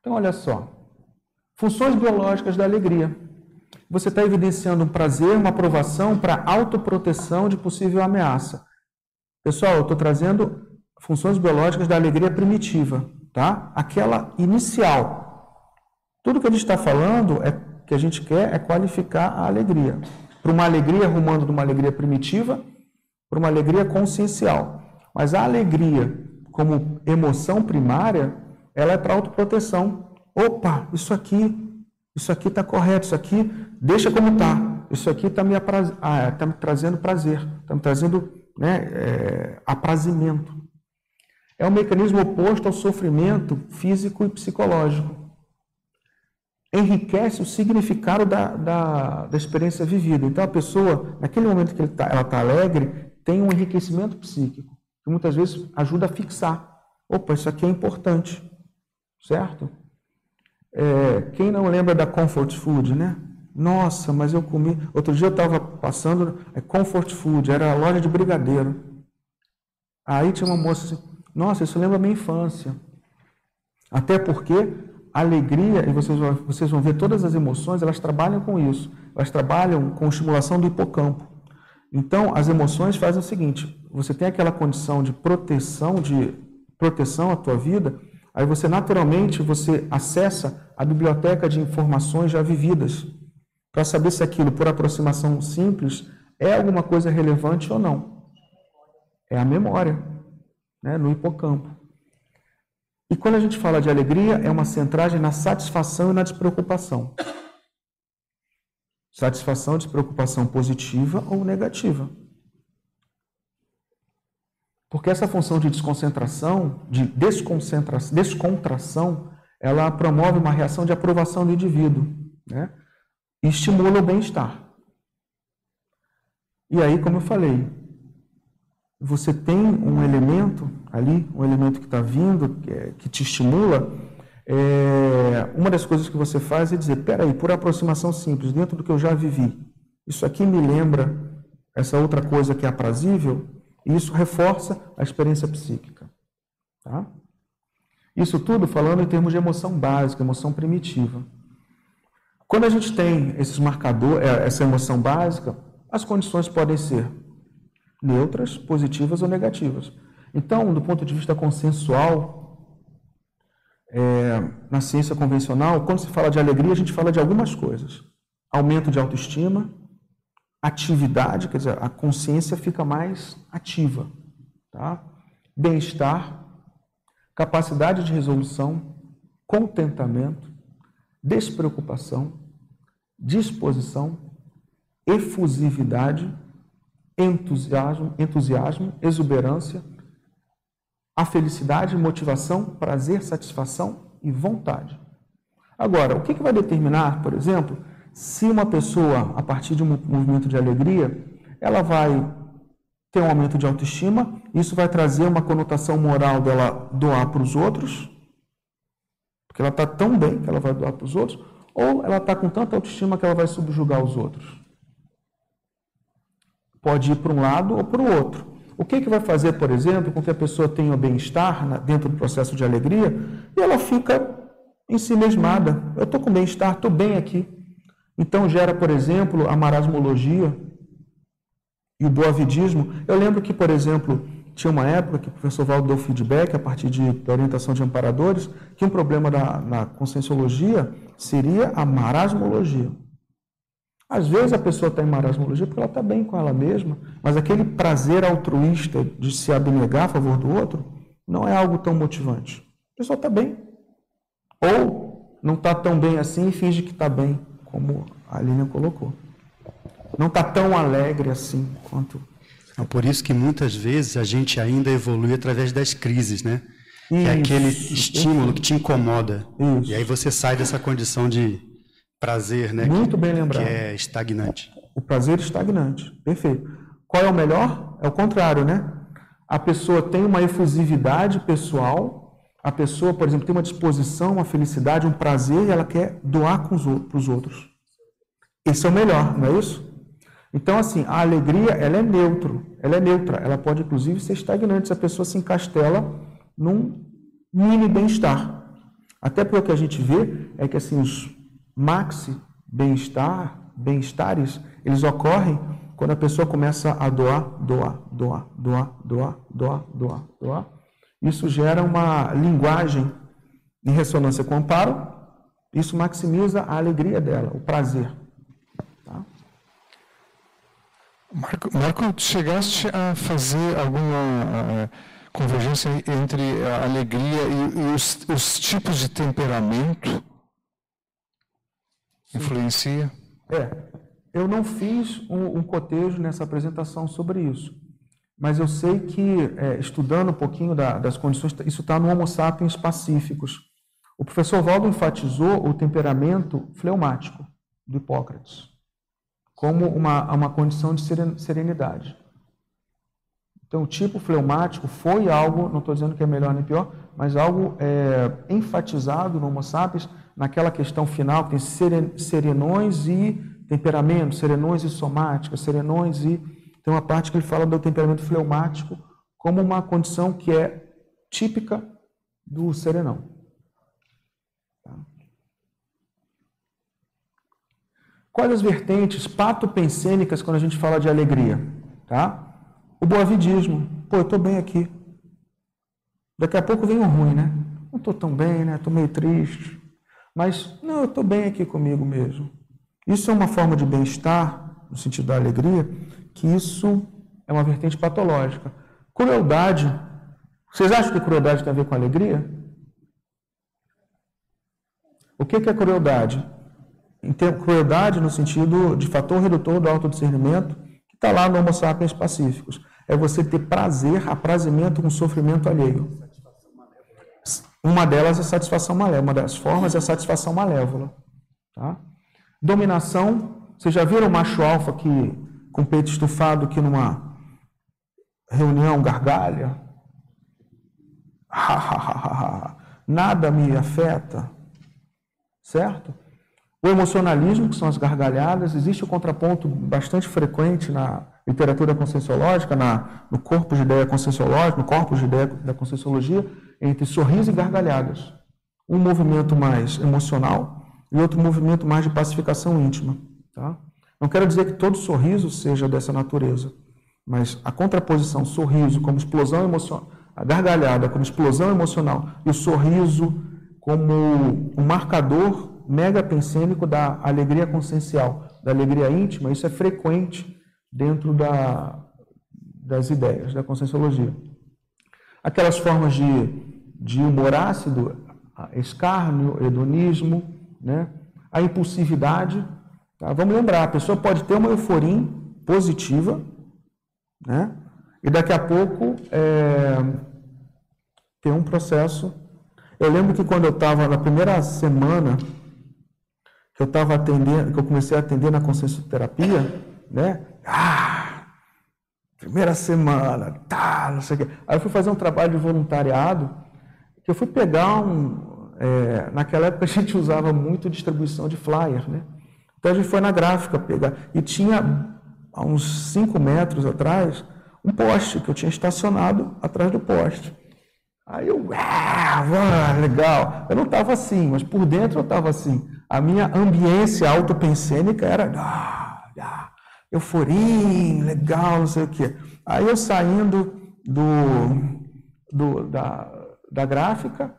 Então, olha só. Funções biológicas da alegria você está evidenciando um prazer, uma aprovação para autoproteção de possível ameaça. Pessoal, eu estou trazendo funções biológicas da alegria primitiva, tá? Aquela inicial. Tudo que a gente está falando é que a gente quer é qualificar a alegria. Para uma alegria rumando de uma alegria primitiva para uma alegria consciencial. Mas a alegria, como emoção primária, ela é para autoproteção. Opa, isso aqui isso aqui está correto, isso aqui deixa como está. Isso aqui está me, apraz... ah, tá me trazendo prazer, está me trazendo né, é, aprazimento. É um mecanismo oposto ao sofrimento físico e psicológico. Enriquece o significado da, da, da experiência vivida. Então, a pessoa, naquele momento que tá, ela está alegre, tem um enriquecimento psíquico, que muitas vezes ajuda a fixar. Opa, isso aqui é importante, certo? É, quem não lembra da comfort food, né? Nossa, mas eu comi. Outro dia eu estava passando, é comfort food, era a loja de brigadeiro. Aí tinha uma moça assim, nossa, isso lembra minha infância. Até porque a alegria, e vocês, vocês vão ver todas as emoções, elas trabalham com isso. Elas trabalham com estimulação do hipocampo. Então, as emoções fazem o seguinte: você tem aquela condição de proteção, de proteção à tua vida, aí você naturalmente você acessa a biblioteca de informações já vividas para saber se aquilo, por aproximação simples, é alguma coisa relevante ou não. É a memória, né, no hipocampo. E quando a gente fala de alegria, é uma centragem na satisfação e na despreocupação. Satisfação, despreocupação positiva ou negativa. Porque essa função de desconcentração, de desconcentração, descontração, ela promove uma reação de aprovação do indivíduo, né? E estimula o bem-estar. E aí, como eu falei, você tem um elemento ali, um elemento que está vindo, que, é, que, te estimula, é, uma das coisas que você faz é dizer, peraí, por aproximação simples, dentro do que eu já vivi, isso aqui me lembra essa outra coisa que é aprazível, e isso reforça a experiência psíquica. Tá? Isso tudo falando em termos de emoção básica, emoção primitiva. Quando a gente tem esses marcadores, é, essa emoção básica, as condições podem ser neutras, positivas ou negativas. Então, do ponto de vista consensual, é, na ciência convencional, quando se fala de alegria, a gente fala de algumas coisas: aumento de autoestima, atividade, quer dizer, a consciência fica mais ativa, tá? bem-estar, capacidade de resolução, contentamento, despreocupação, disposição, efusividade entusiasmo, entusiasmo, exuberância, a felicidade, motivação, prazer, satisfação e vontade. Agora, o que, que vai determinar, por exemplo, se uma pessoa, a partir de um movimento de alegria, ela vai ter um aumento de autoestima, isso vai trazer uma conotação moral dela doar para os outros, porque ela está tão bem que ela vai doar para os outros, ou ela está com tanta autoestima que ela vai subjugar os outros. Pode ir para um lado ou para o outro. O que, que vai fazer, por exemplo, com que a pessoa tenha bem-estar dentro do processo de alegria e ela fica em si mesmada. Eu estou com bem-estar, estou bem aqui. Então gera, por exemplo, a marasmologia e o boavidismo. Eu lembro que, por exemplo, tinha uma época que o professor Valdo deu feedback a partir de, da orientação de amparadores que um problema da, na conscienciologia seria a marasmologia. Às vezes a pessoa está em marasmologia porque ela está bem com ela mesma, mas aquele prazer altruísta de se abnegar a favor do outro não é algo tão motivante. A pessoa está bem. Ou não está tão bem assim e finge que está bem, como a Lilian colocou. Não está tão alegre assim quanto. É por isso que muitas vezes a gente ainda evolui através das crises, né? Isso, que é aquele estímulo que te incomoda. Isso. E aí você sai dessa condição de prazer, né? Muito bem lembrado. Que é estagnante. O prazer estagnante. Perfeito. Qual é o melhor? É o contrário, né? A pessoa tem uma efusividade pessoal, a pessoa, por exemplo, tem uma disposição, uma felicidade, um prazer e ela quer doar para os outros. Esse é o melhor, não é isso? Então, assim, a alegria, ela é neutro, ela é neutra, ela pode inclusive ser estagnante se a pessoa se encastela num mini bem-estar. Até porque o que a gente vê é que, assim, os maxi bem-estar, bem-estares, eles ocorrem quando a pessoa começa a doar, doar, doar, doar, doar, doar, doar, doar. Isso gera uma linguagem em ressonância com o amparo, isso maximiza a alegria dela, o prazer. Tá? Marco, Marco, chegaste a fazer alguma uh, convergência entre a alegria e, e os, os tipos de temperamento? Influencia? É. Eu não fiz um, um, cotejo nessa apresentação sobre isso, mas eu sei que, é, estudando um pouquinho da, das condições, isso está no Homo sapiens pacíficos. O professor Valdo enfatizou o temperamento fleumático do Hipócrates como uma, uma condição de serenidade. Então, o tipo fleumático foi algo, não estou dizendo que é melhor nem pior, mas algo é, enfatizado no Homo sapiens naquela questão final que tem serenões e temperamento, serenões e somática, serenões e. Tem uma parte que ele fala do temperamento fleumático como uma condição que é típica do serenão. Tá? Quais as vertentes patopensênicas quando a gente fala de alegria? Tá? O boavidismo. Pô, eu estou bem aqui. Daqui a pouco vem o ruim, né? Não estou tão bem, né? Estou meio triste. Mas, não, eu estou bem aqui comigo mesmo. Isso é uma forma de bem-estar, no sentido da alegria, que isso é uma vertente patológica. Crueldade. Vocês acham que crueldade tem a ver com alegria? O que é crueldade? Crueldade no sentido de fator redutor do autodiscernimento, que está lá no Homo sapiens pacíficos. É você ter prazer, aprazimento com sofrimento alheio. Uma delas é satisfação malévola, uma das formas é satisfação malévola. Tá? Dominação, vocês já viram o macho alfa que, com o peito estufado que numa reunião gargalha? Nada me afeta, certo? O emocionalismo, que são as gargalhadas, existe um contraponto bastante frequente na literatura conscienciológica, na, no corpo de ideia conscienciológica, no corpus de ideia da conscienciologia, entre sorriso e gargalhadas. Um movimento mais emocional e outro movimento mais de pacificação íntima. Tá? Não quero dizer que todo sorriso seja dessa natureza, mas a contraposição sorriso como explosão emocional, a gargalhada como explosão emocional e o sorriso como um marcador mega pensênico da alegria consciencial, da alegria íntima, isso é frequente dentro da, das ideias da conscienciologia. Aquelas formas de de humor ácido, escárnio, hedonismo, né? a impulsividade. Tá? Vamos lembrar, a pessoa pode ter uma euforia positiva, né? e daqui a pouco é, ter um processo. Eu lembro que quando eu estava na primeira semana que eu estava atendendo, que eu comecei a atender na consciencioterapia, né? Ah, primeira semana, tá, não sei o quê. Aí eu fui fazer um trabalho de voluntariado que eu fui pegar um. É, naquela época a gente usava muito distribuição de flyer, né? Então a gente foi na gráfica pegar. E tinha, há uns 5 metros atrás, um poste que eu tinha estacionado atrás do poste. Aí eu, ah, legal. Eu não estava assim, mas por dentro eu estava assim. A minha ambiência autopensênica era ah, ah, euforia, legal, não sei o quê. Aí eu saindo do, do, da, da gráfica.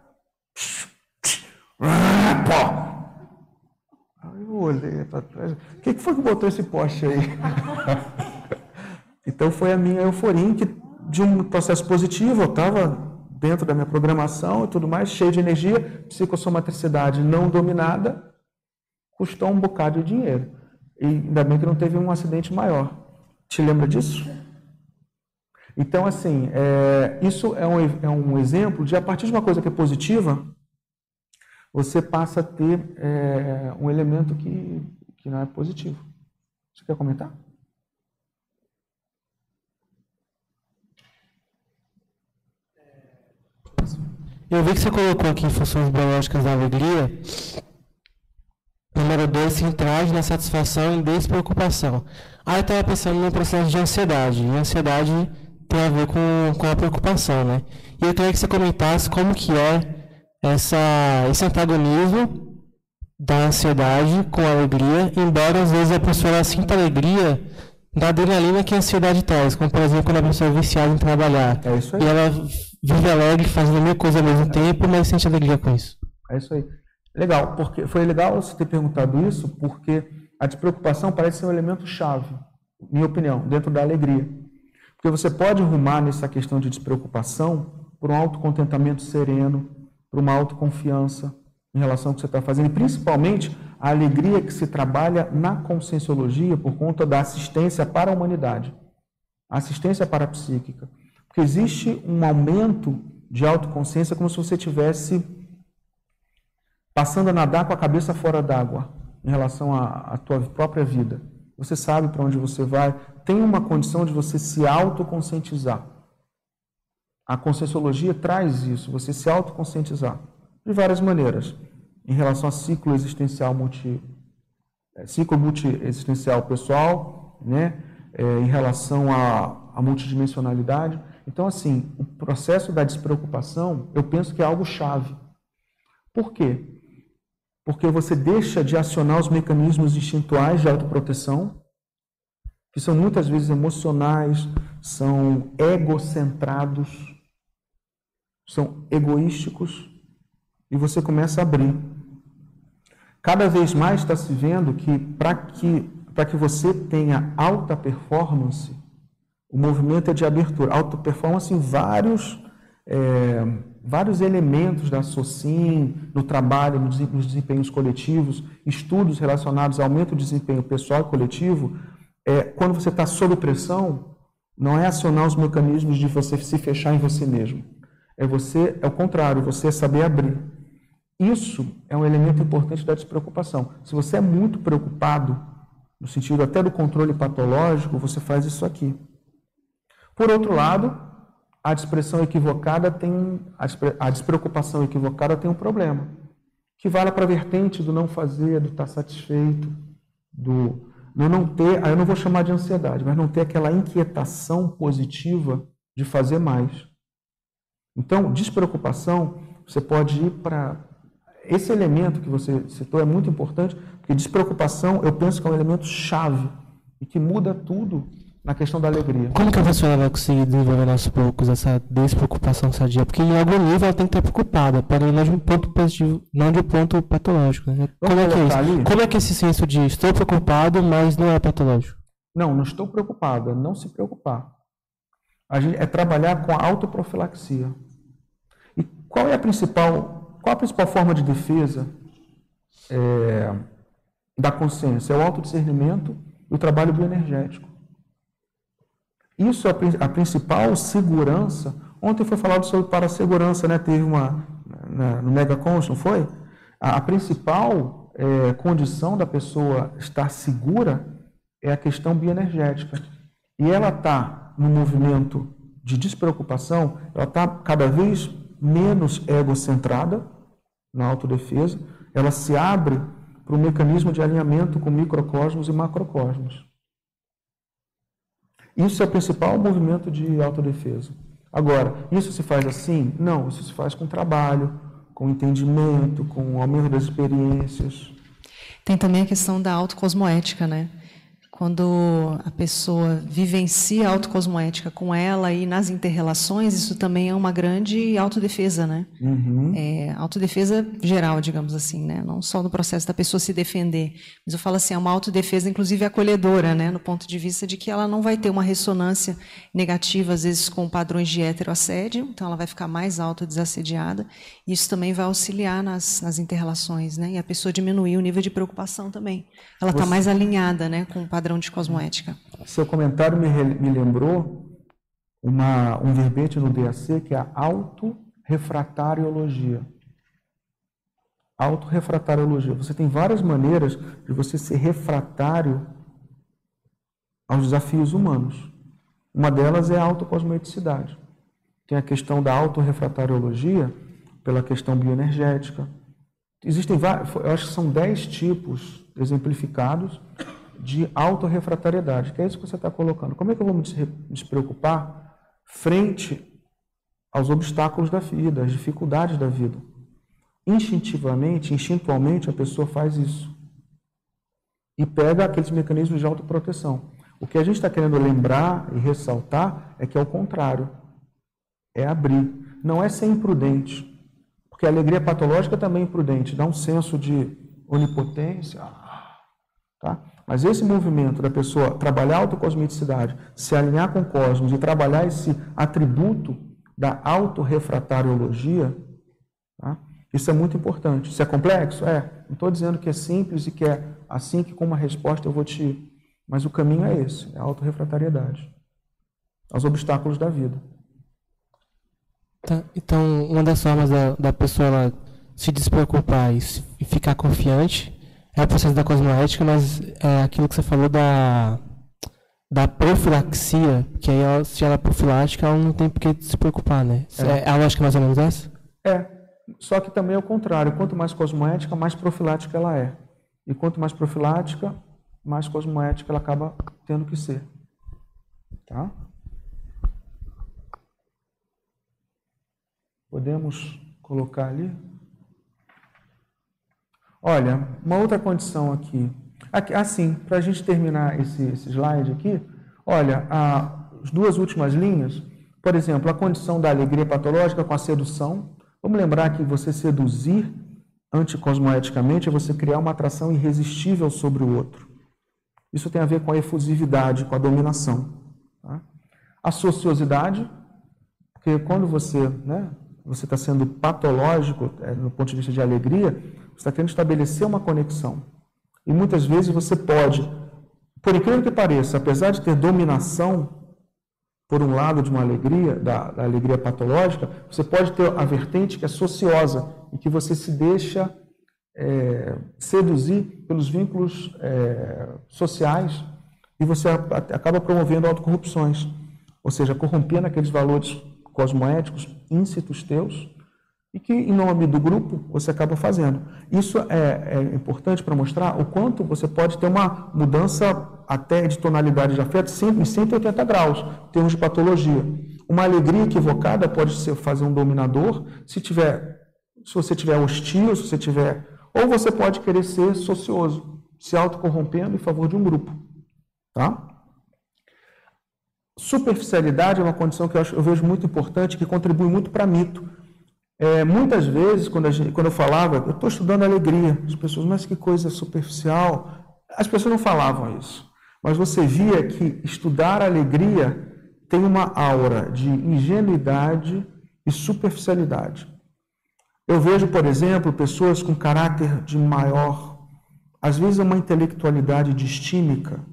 Eu olhei para trás. O que foi que botou esse poste aí? então foi a minha euforia que, de um processo positivo, eu estava dentro da minha programação e tudo mais, cheio de energia, psicossomatricidade não dominada, custou um bocado de dinheiro. E ainda bem que não teve um acidente maior. Te lembra disso? Então, assim, é, isso é um, é um exemplo de, a partir de uma coisa que é positiva, você passa a ter é, um elemento que, que não é positivo. Você quer comentar? Eu vi que você colocou aqui funções biológicas da alegria. Número 2, centrais na satisfação e despreocupação. Aí eu estava pensando no processo de ansiedade. E ansiedade tem a ver com, com a preocupação, né? E eu queria que você comentasse como que é essa, esse antagonismo da ansiedade com a alegria, embora às vezes a pessoa sinta alegria da adrenalina que a ansiedade traz, como por exemplo quando a pessoa é viciada em trabalhar. É isso aí. E ela vive alegre, fazendo mil coisas ao mesmo é. tempo, mas sente alegria com isso. É isso aí. Legal, porque foi legal você ter perguntado isso, porque a despreocupação parece ser um elemento chave, minha opinião, dentro da alegria. Porque você pode rumar nessa questão de despreocupação por um autocontentamento sereno, por uma autoconfiança em relação ao que você está fazendo, e principalmente a alegria que se trabalha na conscienciologia por conta da assistência para a humanidade, assistência parapsíquica. Porque existe um aumento de autoconsciência como se você tivesse passando a nadar com a cabeça fora d'água em relação à, à tua própria vida. Você sabe para onde você vai, tem uma condição de você se autoconscientizar. A conscienciologia traz isso, você se autoconscientizar de várias maneiras. em relação a ciclo existencial multi, é, ciclo multi-existencial pessoal, né? É, em relação à, à multidimensionalidade. Então, assim, o processo da despreocupação, eu penso que é algo chave. Por quê? Porque você deixa de acionar os mecanismos instintuais de autoproteção, que são muitas vezes emocionais, são egocentrados, são egoísticos, e você começa a abrir. Cada vez mais está se vendo que para que, para que você tenha alta performance, o movimento é de abertura. Alta performance em vários, é, vários elementos da SOCIM, no trabalho, nos desempenhos coletivos, estudos relacionados ao aumento do desempenho pessoal e coletivo. É, quando você está sob pressão, não é acionar os mecanismos de você se fechar em você mesmo. É você, é o contrário, você é saber abrir. Isso é um elemento importante da despreocupação. Se você é muito preocupado, no sentido até do controle patológico, você faz isso aqui. Por outro lado, a expressão equivocada tem a despreocupação equivocada tem um problema, que vale para a vertente do não fazer, do estar satisfeito, do no não ter, aí eu não vou chamar de ansiedade, mas não ter aquela inquietação positiva de fazer mais. Então, despreocupação, você pode ir para. Esse elemento que você citou é muito importante, porque despreocupação eu penso que é um elemento chave e que muda tudo na questão da alegria. Como que a pessoa vai conseguir desenvolver aos poucos essa despreocupação sadia? Porque em algum nível ela tem que estar preocupada, porém não de um ponto positivo, não de um ponto patológico. Né? Como é que é isso? Ali? Como é que é esse senso de estou preocupado, mas não é patológico? Não, não estou preocupado, é não se preocupar. A gente, é trabalhar com a autoprofilaxia. Qual é a principal, qual a principal forma de defesa é, da consciência? É o autodiscernimento e o trabalho bioenergético. Isso é a principal segurança. Ontem foi falado sobre parasegurança, né? Teve uma no Megacons, não foi? A, a principal é, condição da pessoa estar segura é a questão bioenergética. E ela está no movimento de despreocupação, ela está cada vez menos egocentrada na autodefesa, ela se abre para o mecanismo de alinhamento com microcosmos e macrocosmos. Isso é o principal movimento de autodefesa. Agora, isso se faz assim? Não, isso se faz com trabalho, com entendimento, com aumento das experiências. Tem também a questão da autocosmoética, né? Quando a pessoa vivencia a autocosmoética com ela e nas interrelações, isso também é uma grande autodefesa, né? Uhum. É, autodefesa geral, digamos assim, né? Não só no processo da pessoa se defender, mas eu falo assim, é uma autodefesa, inclusive acolhedora, né? No ponto de vista de que ela não vai ter uma ressonância negativa, às vezes, com padrões de heteroassédio, então ela vai ficar mais autodesassediada, e isso também vai auxiliar nas, nas interrelações, né? E a pessoa diminuir o nível de preocupação também. Ela está mais alinhada, né? Com o padrão padrão de cosmoética. Seu comentário me, me lembrou uma, um verbete no DAC que é a autorrefratariologia. Autorrefratariologia. Você tem várias maneiras de você ser refratário aos desafios humanos. Uma delas é a autocosmoeticidade. Tem a questão da autorrefratariologia pela questão bioenergética. Existem vários, eu acho que são dez tipos exemplificados de autorrefratariedade, que é isso que você está colocando. Como é que eu vou me despreocupar frente aos obstáculos da vida, às dificuldades da vida? Instintivamente, instintualmente, a pessoa faz isso. E pega aqueles mecanismos de autoproteção. O que a gente está querendo lembrar e ressaltar é que é o contrário. É abrir. Não é ser imprudente. Porque a alegria patológica também é imprudente. Dá um senso de onipotência. Tá? Mas esse movimento da pessoa trabalhar a autocosmeticidade, se alinhar com o cosmos e trabalhar esse atributo da autorrefratariologia, tá? isso é muito importante. Isso é complexo? É. Não estou dizendo que é simples e que é assim que com uma resposta eu vou te... Mas o caminho é esse, é a autorrefratariedade. Aos obstáculos da vida. Tá, então, uma das formas da, da pessoa se despreocupar e, e ficar confiante é o processo da cosmoética, mas é aquilo que você falou da, da profilaxia, que aí ela, se ela é profilática, ela não tem por que se preocupar, né? É. é a lógica mais ou menos essa? É. Só que também é o contrário. Quanto mais cosmoética, mais profilática ela é. E quanto mais profilática, mais cosmoética ela acaba tendo que ser. Tá? Podemos colocar ali? Olha, uma outra condição aqui. assim, para a gente terminar esse, esse slide aqui, olha, a, as duas últimas linhas, por exemplo, a condição da alegria patológica com a sedução. Vamos lembrar que você seduzir anticosmoeticamente é você criar uma atração irresistível sobre o outro. Isso tem a ver com a efusividade, com a dominação. Tá? A sociosidade, porque quando você né, você está sendo patológico é, no ponto de vista de alegria, você está querendo estabelecer uma conexão. E muitas vezes você pode, por incrível que pareça, apesar de ter dominação, por um lado, de uma alegria, da, da alegria patológica, você pode ter a vertente que é sociosa, e que você se deixa é, seduzir pelos vínculos é, sociais e você acaba promovendo autocorrupções, ou seja, corrompendo aqueles valores cosmoéticos íncitos teus e que, em nome do grupo, você acaba fazendo. Isso é, é importante para mostrar o quanto você pode ter uma mudança até de tonalidade de afeto em 180 graus, em termos de patologia. Uma alegria equivocada pode ser fazer um dominador, se tiver, se você tiver hostil, se você tiver, ou você pode querer ser socioso, se autocorrompendo em favor de um grupo, tá? Superficialidade é uma condição que eu, acho, eu vejo muito importante, que contribui muito para mito. É, muitas vezes, quando, gente, quando eu falava, eu estou estudando alegria, as pessoas, mas que coisa superficial. As pessoas não falavam isso. Mas você via que estudar alegria tem uma aura de ingenuidade e superficialidade. Eu vejo, por exemplo, pessoas com caráter de maior, às vezes uma intelectualidade distímica,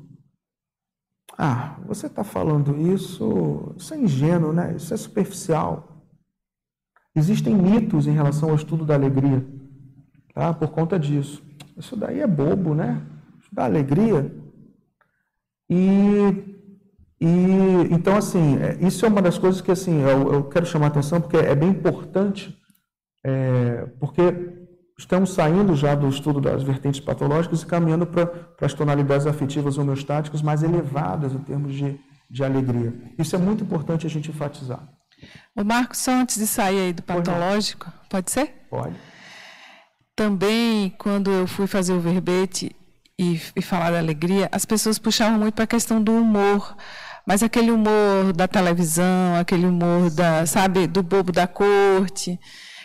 ah, você está falando isso, isso é ingênuo, né? Isso é superficial. Existem mitos em relação ao estudo da alegria, tá? Por conta disso. Isso daí é bobo, né? Estudar alegria. E, e então assim, é, isso é uma das coisas que assim eu, eu quero chamar a atenção porque é bem importante, é, porque estamos saindo já do estudo das vertentes patológicas e caminhando para as tonalidades afetivas homeostáticas mais elevadas em termos de, de alegria. Isso é muito importante a gente enfatizar. O Marcos, só antes de sair aí do patológico, pode ser? Pode. Também, quando eu fui fazer o verbete e, e falar da alegria, as pessoas puxavam muito para a questão do humor mas aquele humor da televisão, aquele humor da, sabe, do bobo da corte,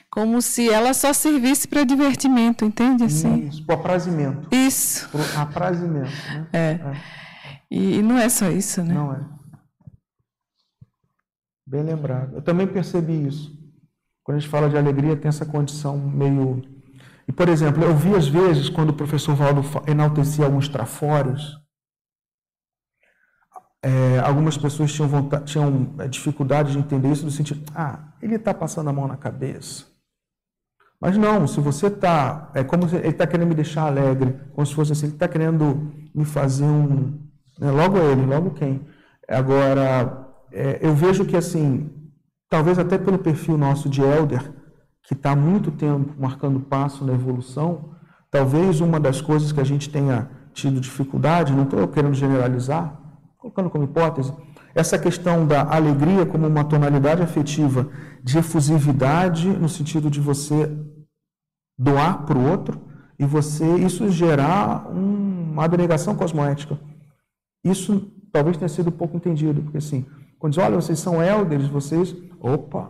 como se ela só servisse para divertimento, entende? Assim? Isso, para aprazimento. Isso. Para aprazimento, né? É. é. E, e, não é só isso, né? Não é. Bem lembrado. Eu também percebi isso. Quando a gente fala de alegria, tem essa condição meio. E, por exemplo, eu vi às vezes, quando o professor Valdo enaltecia alguns trafórios, é, algumas pessoas tinham, vontade, tinham é, dificuldade de entender isso no sentido, ah, ele está passando a mão na cabeça. Mas não, se você está. É como se ele está querendo me deixar alegre, como se fosse assim, ele está querendo me fazer um. Né, logo ele, logo quem. Agora, é, eu vejo que assim, talvez até pelo perfil nosso de Elder, que está há muito tempo marcando passo na evolução, talvez uma das coisas que a gente tenha tido dificuldade, não estou querendo generalizar, colocando como hipótese, essa questão da alegria como uma tonalidade afetiva de efusividade, no sentido de você doar para o outro e você isso gerar um, uma abnegação cosmoética. Isso talvez tenha sido pouco entendido, porque assim, quando diz, olha, vocês são elders, vocês, opa,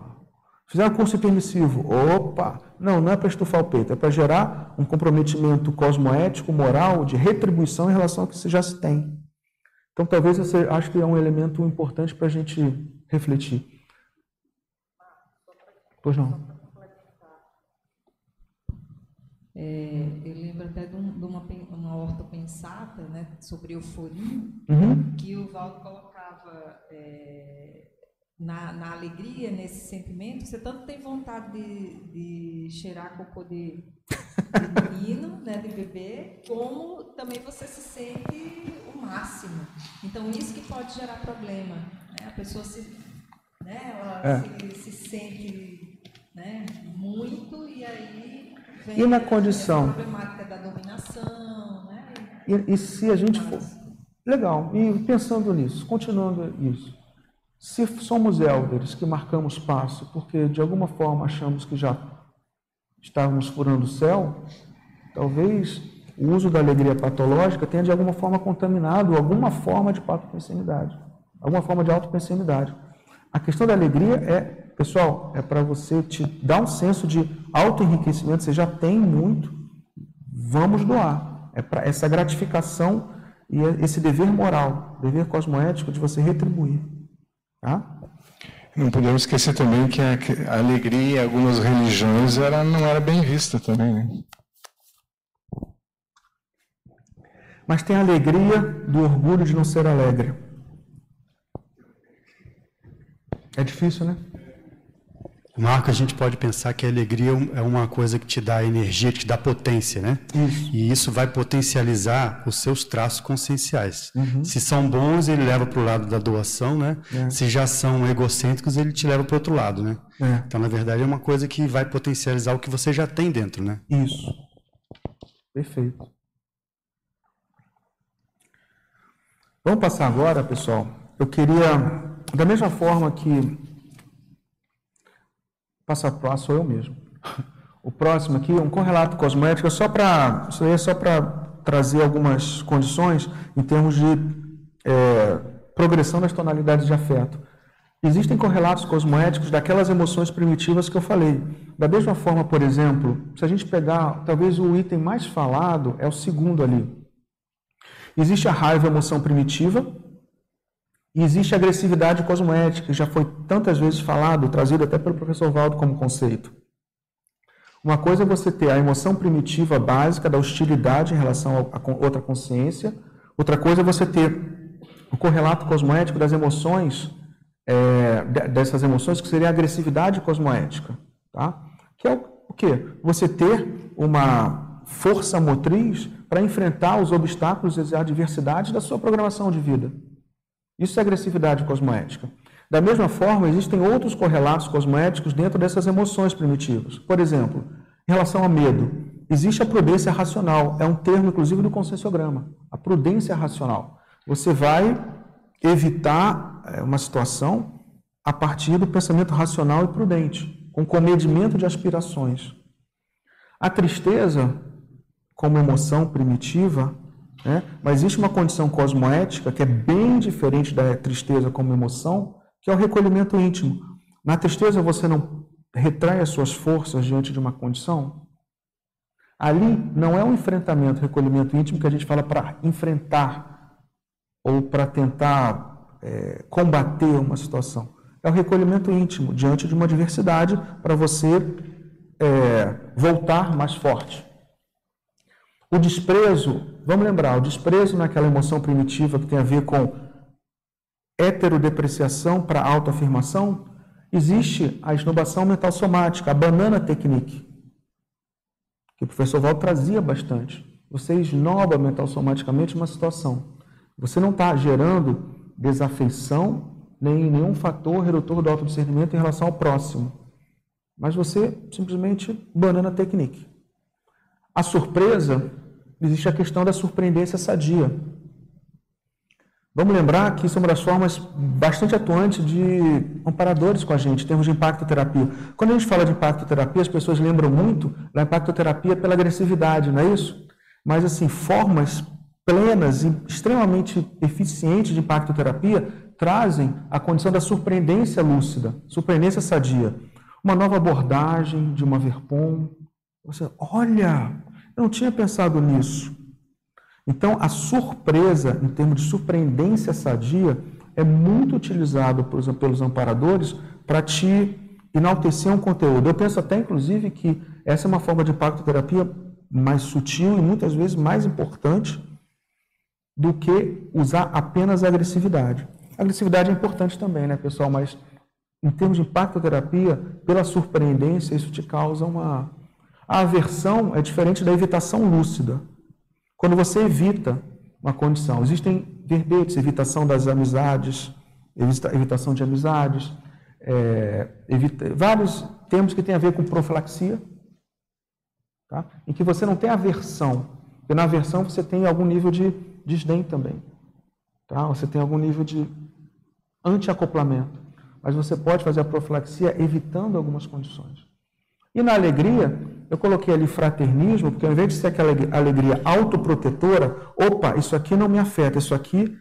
fizeram curso permissivo, opa, não, não é para estufar o peito, é para gerar um comprometimento cosmoético, moral, de retribuição em relação ao que já se tem. Então, talvez você acho que é um elemento importante para a gente refletir. Pois não. É, eu lembro até de, um, de uma, uma ortopensata né, sobre euforia, uhum. que o Valdo colocava é, na, na, alegria, nesse sentimento, você tanto tem vontade de, de cheirar cocô de, de menino, né, de bebê, como também você se sente o máximo. Então, isso que pode gerar problema. Né? A pessoa se, né, ela é. se, se sente né, muito e aí vem e na condição a problemática da dominação, né? E, e se a gente for legal, e pensando nisso, continuando isso, se somos elders que marcamos passo porque de alguma forma achamos que já estávamos furando o céu, talvez o uso da alegria patológica tenha de alguma forma contaminado alguma forma de patropensanidade, alguma forma de autopensanidade. A questão da alegria é, pessoal, é para você te dar um senso de autoenriquecimento, você já tem muito, vamos doar. É para essa gratificação e esse dever moral, dever cosmoético de você retribuir. Tá? Não podemos esquecer também que a, a alegria em algumas religiões era, não era bem vista também. Né? Mas tem a alegria do orgulho de não ser alegre. É difícil, né? Marco, a gente pode pensar que a alegria é uma coisa que te dá energia, que te dá potência, né? Isso. E isso vai potencializar os seus traços conscienciais. Uhum. Se são bons, ele leva para o lado da doação, né? É. Se já são egocêntricos, ele te leva para o outro lado, né? É. Então, na verdade, é uma coisa que vai potencializar o que você já tem dentro, né? Isso. Perfeito. Vamos passar agora, pessoal. Eu queria, da mesma forma que Passo a passo sou eu mesmo. O próximo aqui, um correlato cosmético, só para isso aí é só para trazer algumas condições em termos de é, progressão das tonalidades de afeto. Existem correlatos cosmoéticos daquelas emoções primitivas que eu falei. Da mesma forma, por exemplo, se a gente pegar, talvez o item mais falado é o segundo ali. Existe a raiva, emoção primitiva, existe agressividade cosmoética, já foi tantas vezes falado, trazido até pelo professor Valdo como conceito. Uma coisa é você ter a emoção primitiva básica da hostilidade em relação a outra consciência, outra coisa é você ter o correlato cosmoético das emoções, é, dessas emoções, que seria a agressividade cosmoética. Tá? Que é o, o quê? Você ter uma força motriz para enfrentar os obstáculos e as adversidades da sua programação de vida. Isso é agressividade cosmoética. Da mesma forma, existem outros correlatos cosmoéticos dentro dessas emoções primitivas. Por exemplo, em relação ao medo, existe a prudência racional. É um termo, inclusive, do conscienciograma. A prudência racional. Você vai evitar é, uma situação a partir do pensamento racional e prudente, com comedimento de aspirações. A tristeza, como emoção primitiva, né? Mas existe uma condição cosmoética que é bem diferente da tristeza como emoção, que é o recolhimento íntimo. Na tristeza você não retrai as suas forças diante de uma condição. Ali não é um enfrentamento, recolhimento íntimo que a gente fala para enfrentar ou para tentar é, combater uma situação. É o recolhimento íntimo diante de uma adversidade para você é, voltar mais forte. O desprezo, vamos lembrar, o desprezo naquela emoção primitiva que tem a ver com heterodepreciação para autoafirmação, existe a esnobação mental somática, a banana technique, que o professor Val trazia bastante. Você esnoba mental somaticamente uma situação. Você não está gerando desafeição nem nenhum fator redutor do autodiscernimento em relação ao próximo. Mas você simplesmente banana technique. A surpresa, existe a questão da surpreendência sadia. Vamos lembrar que isso é uma das formas bastante atuantes de comparadores com a gente, em termos de impactoterapia. Quando a gente fala de impactoterapia, as pessoas lembram muito da impactoterapia pela agressividade, não é isso? Mas, assim, formas plenas e extremamente eficientes de impactoterapia trazem a condição da surpreendência lúcida, surpreendência sadia. Uma nova abordagem de uma Verpom. Você, olha, eu não tinha pensado nisso. Então, a surpresa, em termos de surpreendência sadia, é muito utilizado pelos, pelos amparadores para te enaltecer um conteúdo. Eu penso até, inclusive, que essa é uma forma de impacto-terapia mais sutil e muitas vezes mais importante do que usar apenas a agressividade. A agressividade é importante também, né, pessoal? Mas em termos de impacto-terapia, pela surpreendência, isso te causa uma, a aversão é diferente da evitação lúcida. Quando você evita uma condição, existem verbetes, evitação das amizades, evitação de amizades, é, evita, vários termos que têm a ver com profilaxia, tá? em que você não tem aversão, porque na aversão você tem algum nível de desdém também. Tá? Você tem algum nível de antiacoplamento. Mas você pode fazer a profilaxia evitando algumas condições. E na alegria, eu coloquei ali fraternismo, porque ao invés de ser aquela alegria autoprotetora, opa, isso aqui não me afeta, isso aqui,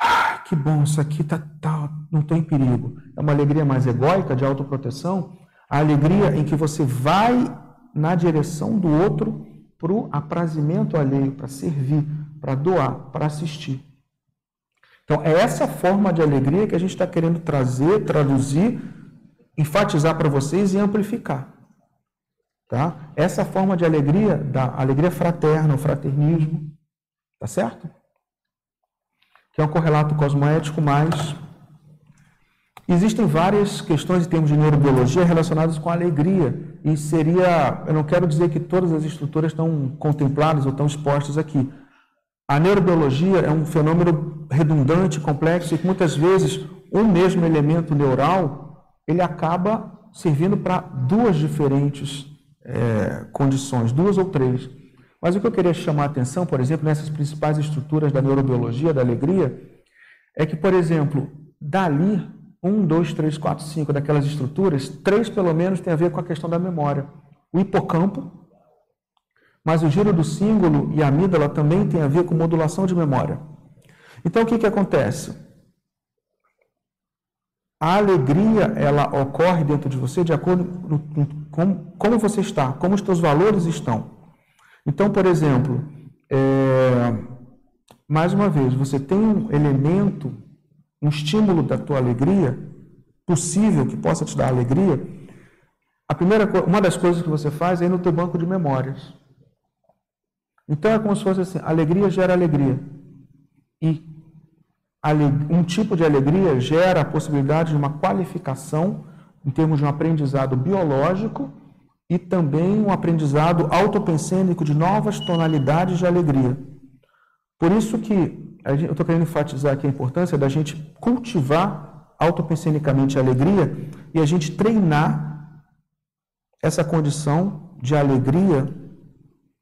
ah, que bom, isso aqui tá, tá não estou em perigo. É uma alegria mais egóica, de autoproteção, a alegria em que você vai na direção do outro para o aprazimento alheio, para servir, para doar, para assistir. Então, é essa forma de alegria que a gente está querendo trazer, traduzir, enfatizar para vocês e amplificar. Tá? Essa forma de alegria, da alegria fraterna, o fraternismo, tá certo? Que é um correlato cosmoético mais. Existem várias questões em termos de neurobiologia relacionadas com a alegria. E seria. Eu não quero dizer que todas as estruturas estão contempladas ou estão expostas aqui. A neurobiologia é um fenômeno redundante, complexo e que muitas vezes um mesmo elemento neural ele acaba servindo para duas diferentes é, condições, duas ou três. Mas o que eu queria chamar a atenção, por exemplo, nessas principais estruturas da neurobiologia, da alegria, é que, por exemplo, dali, um, dois, três, quatro, cinco daquelas estruturas, três pelo menos tem a ver com a questão da memória. O hipocampo, mas o giro do símbolo e a amígdala também tem a ver com modulação de memória. Então o que, que acontece? A alegria ela ocorre dentro de você de acordo com como você está, como os seus valores estão. Então, por exemplo, é, mais uma vez, você tem um elemento, um estímulo da tua alegria possível que possa te dar alegria. A primeira, uma das coisas que você faz é ir no teu banco de memórias. Então é como se fosse assim: alegria gera alegria. E um tipo de alegria gera a possibilidade de uma qualificação em termos de um aprendizado biológico e também um aprendizado autopensênico de novas tonalidades de alegria. Por isso que eu estou querendo enfatizar aqui a importância da gente cultivar autopensenicamente a alegria e a gente treinar essa condição de alegria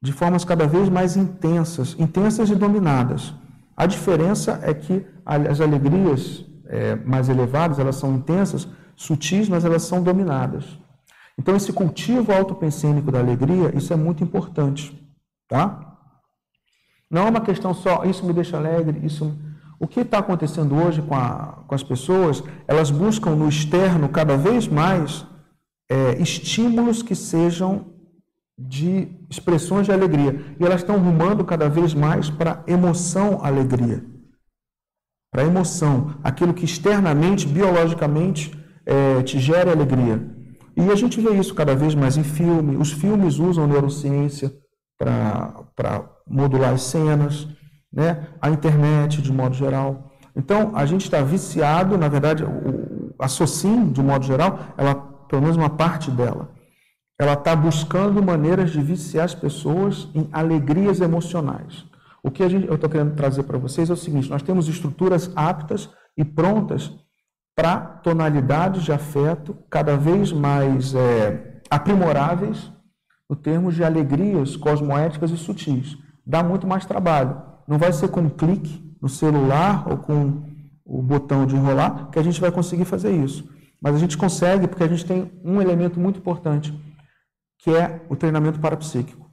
de formas cada vez mais intensas, intensas e dominadas. A diferença é que as alegrias é, mais elevadas, elas são intensas, sutis, mas elas são dominadas. Então, esse cultivo autopensênico da alegria, isso é muito importante, tá? Não é uma questão só, isso me deixa alegre, isso... O que está acontecendo hoje com, a, com, as pessoas, elas buscam no externo cada vez mais é, estímulos que sejam de expressões de alegria. E elas estão rumando cada vez mais para emoção, alegria. Para emoção, aquilo que externamente, biologicamente, é, te gera alegria. E a gente vê isso cada vez mais em filme. Os filmes usam neurociência para modular as cenas, né? a internet, de modo geral. Então, a gente está viciado, na verdade, a SOCIM, de modo geral, ela, pelo menos uma parte dela, ela está buscando maneiras de viciar as pessoas em alegrias emocionais. O que gente, eu estou querendo trazer para vocês é o seguinte: nós temos estruturas aptas e prontas para tonalidades de afeto cada vez mais é, aprimoráveis no termos de alegrias cosmoéticas e sutis. Dá muito mais trabalho. Não vai ser com um clique no celular ou com o botão de enrolar que a gente vai conseguir fazer isso. Mas a gente consegue porque a gente tem um elemento muito importante que é o treinamento parapsíquico.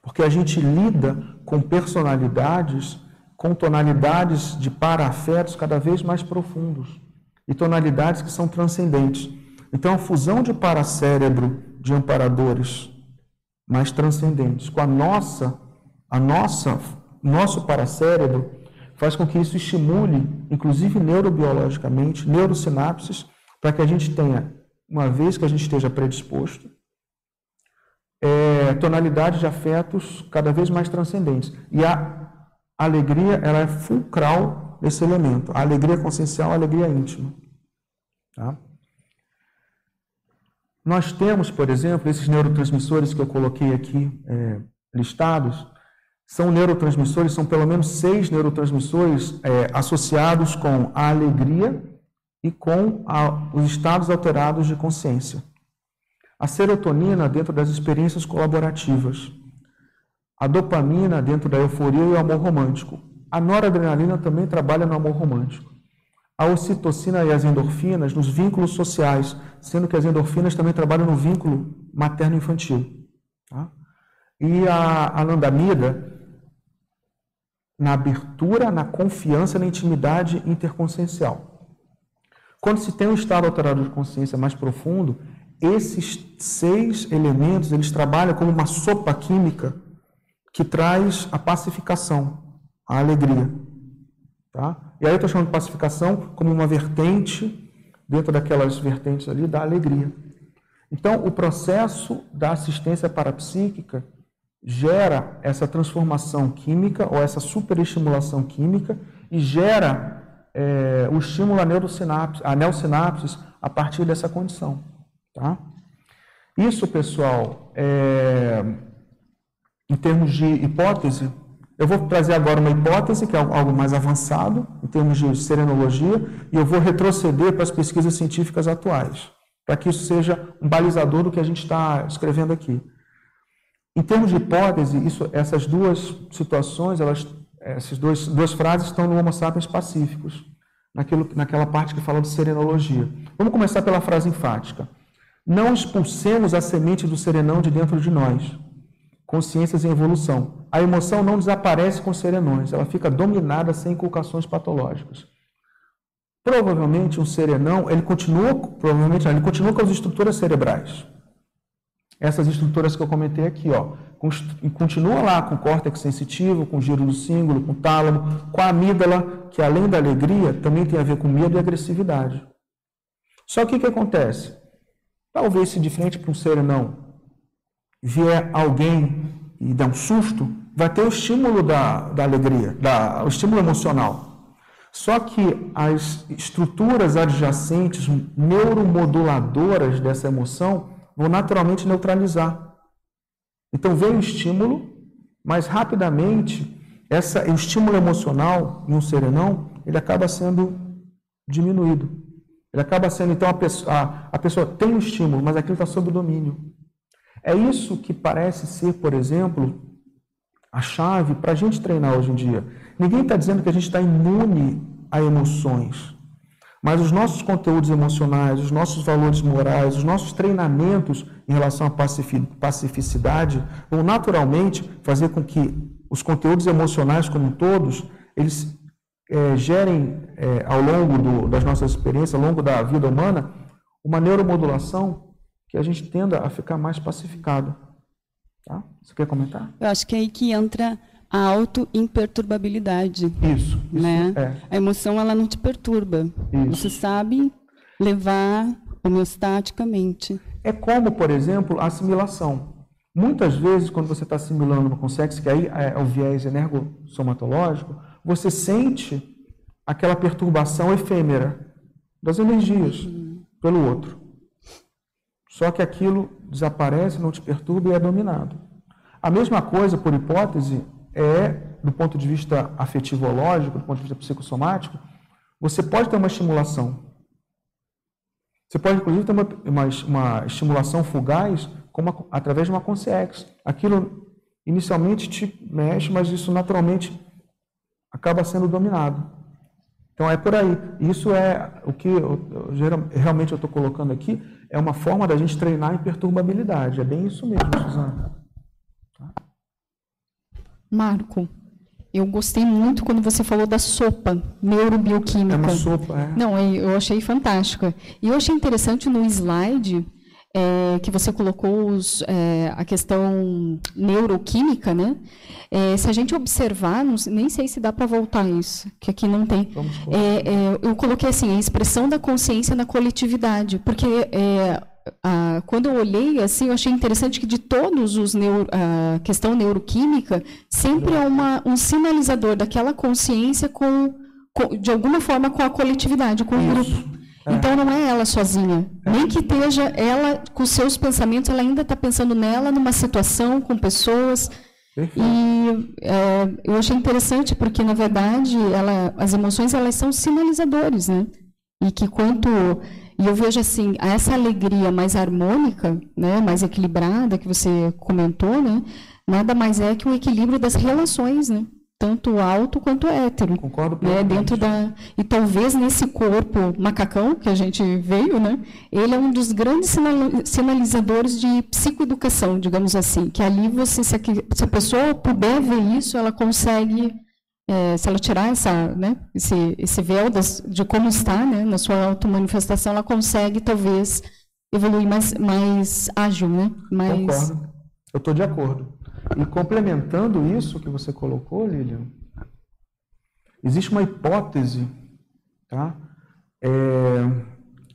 Porque a gente lida com personalidades, com tonalidades de para-afetos cada vez mais profundos e tonalidades que são transcendentes. Então, a fusão de paracérebro de amparadores mais transcendentes com a nossa, a nossa, nosso paracérebro faz com que isso estimule, inclusive neurobiologicamente, neurosinapses, para que a gente tenha, uma vez que a gente esteja predisposto, é, tonalidades de afetos cada vez mais transcendentes. E a alegria ela é fulcral nesse elemento. A alegria consciencial, a alegria íntima. Tá? Nós temos, por exemplo, esses neurotransmissores que eu coloquei aqui é, listados, são neurotransmissores, são pelo menos seis neurotransmissores é, associados com a alegria e com a, os estados alterados de consciência. A serotonina dentro das experiências colaborativas. A dopamina dentro da euforia e o amor romântico. A noradrenalina também trabalha no amor romântico. A ocitocina e as endorfinas nos vínculos sociais, sendo que as endorfinas também trabalham no vínculo materno-infantil. Tá? E a anandamida na abertura, na confiança, na intimidade interconsciencial. Quando se tem um estado alterado de consciência mais profundo, esses seis elementos eles trabalham como uma sopa química que traz a pacificação, a alegria. Tá? E aí eu estou chamando de pacificação como uma vertente, dentro daquelas vertentes ali, da alegria. Então, o processo da assistência parapsíquica gera essa transformação química ou essa superestimulação química e gera é, o estímulo à neurosinapse, a a partir dessa condição. Tá? Isso, pessoal, é, em termos de hipótese, eu vou trazer agora uma hipótese, que é algo mais avançado, em termos de serenologia, e eu vou retroceder para as pesquisas científicas atuais, para que isso seja um balizador do que a gente está escrevendo aqui. Em termos de hipótese, isso, essas duas situações, elas, essas duas, duas frases estão no Homo sapiens pacíficos, naquilo, naquela parte que fala de serenologia. Vamos começar pela frase enfática. Não expulsemos a semente do serenão de dentro de nós. Consciências em evolução. A emoção não desaparece com serenões, ela fica dominada sem inculcações patológicas. Provavelmente um serenão, ele continua, provavelmente, ele continua com as estruturas cerebrais essas estruturas que eu comentei aqui, ó. Continua lá com o córtex sensitivo, com o giro do símbolo, com o tálamo, com a amígdala, que além da alegria, também tem a ver com medo e agressividade. Só que o que acontece? Talvez se de frente para um ser não vier alguém e der um susto, vai ter o estímulo da, da alegria, da, o estímulo emocional. Só que as estruturas adjacentes, neuromoduladoras dessa emoção, vão naturalmente neutralizar. Então vem o estímulo, mas rapidamente essa, o estímulo emocional em um serenão, ele acaba sendo diminuído. Ele acaba sendo, então, a pessoa, a, a pessoa tem o um estímulo, mas aquilo está sob domínio. É isso que parece ser, por exemplo, a chave para a gente treinar hoje em dia. Ninguém está dizendo que a gente está imune a emoções. Mas os nossos conteúdos emocionais, os nossos valores morais, os nossos treinamentos em relação à pacificidade vão naturalmente fazer com que os conteúdos emocionais como todos, eles é, gerem é, ao longo do, das nossas experiências, ao longo da vida humana, uma neuromodulação que a gente tenda a ficar mais pacificado. Tá? Você quer comentar? Eu acho que é aí que entra a auto-imperturbabilidade. Isso, isso né? É. A emoção ela não te perturba. Isso. Você sabe levar homeostaticamente. É como, por exemplo, a assimilação. Muitas vezes, quando você está assimilando uma consciência, que aí é o viés energossomatológico, você sente aquela perturbação efêmera das energias uhum. pelo outro. Só que aquilo desaparece, não te perturba e é dominado. A mesma coisa, por hipótese, é, do ponto de vista afetivológico, do ponto de vista psicossomático, você pode ter uma estimulação. Você pode, inclusive, ter uma, uma, uma estimulação fugaz através de uma consciência. Aquilo inicialmente te mexe, mas isso naturalmente acaba sendo dominado. Então é por aí. Isso é o que eu, eu, realmente eu estou colocando aqui, é uma forma da gente treinar em perturbabilidade. É bem isso mesmo, Suzana. Marco, eu gostei muito quando você falou da sopa neurobioquímica. É uma sopa, é. Não, eu achei fantástica. E eu achei interessante no slide é, que você colocou os, é, a questão neuroquímica, né? É, se a gente observar, não, nem sei se dá para voltar isso, que aqui não tem. É, é, eu coloquei assim, a expressão da consciência na coletividade, porque é, ah, quando eu olhei assim, eu achei interessante que de todos os neuro, a questão neuroquímica sempre é uma, um sinalizador daquela consciência com, com, de alguma forma com a coletividade, com o grupo. É. Então não é ela sozinha, é. nem que esteja ela com seus pensamentos, ela ainda está pensando nela numa situação com pessoas. Perfeito. E é, eu achei interessante porque na verdade ela, as emoções elas são sinalizadores, né? E que quanto E eu vejo assim, essa alegria mais harmônica, né, mais equilibrada que você comentou, né, nada mais é que o equilíbrio das relações, né? Tanto alto quanto hétero. Concordo né, dentro da E talvez nesse corpo macacão que a gente veio, né, ele é um dos grandes sinalizadores de psicoeducação, digamos assim, que ali você, se a, pessoa puder ver isso, ela consegue, é, se ela tirar essa, né, esse, esse véu das, de como está né, na sua auto-manifestação, ela consegue talvez evoluir mais, mais ágil, né? Mais... Concordo. Eu estou de acordo. E complementando isso que você colocou, Lilian, existe uma hipótese, tá? É,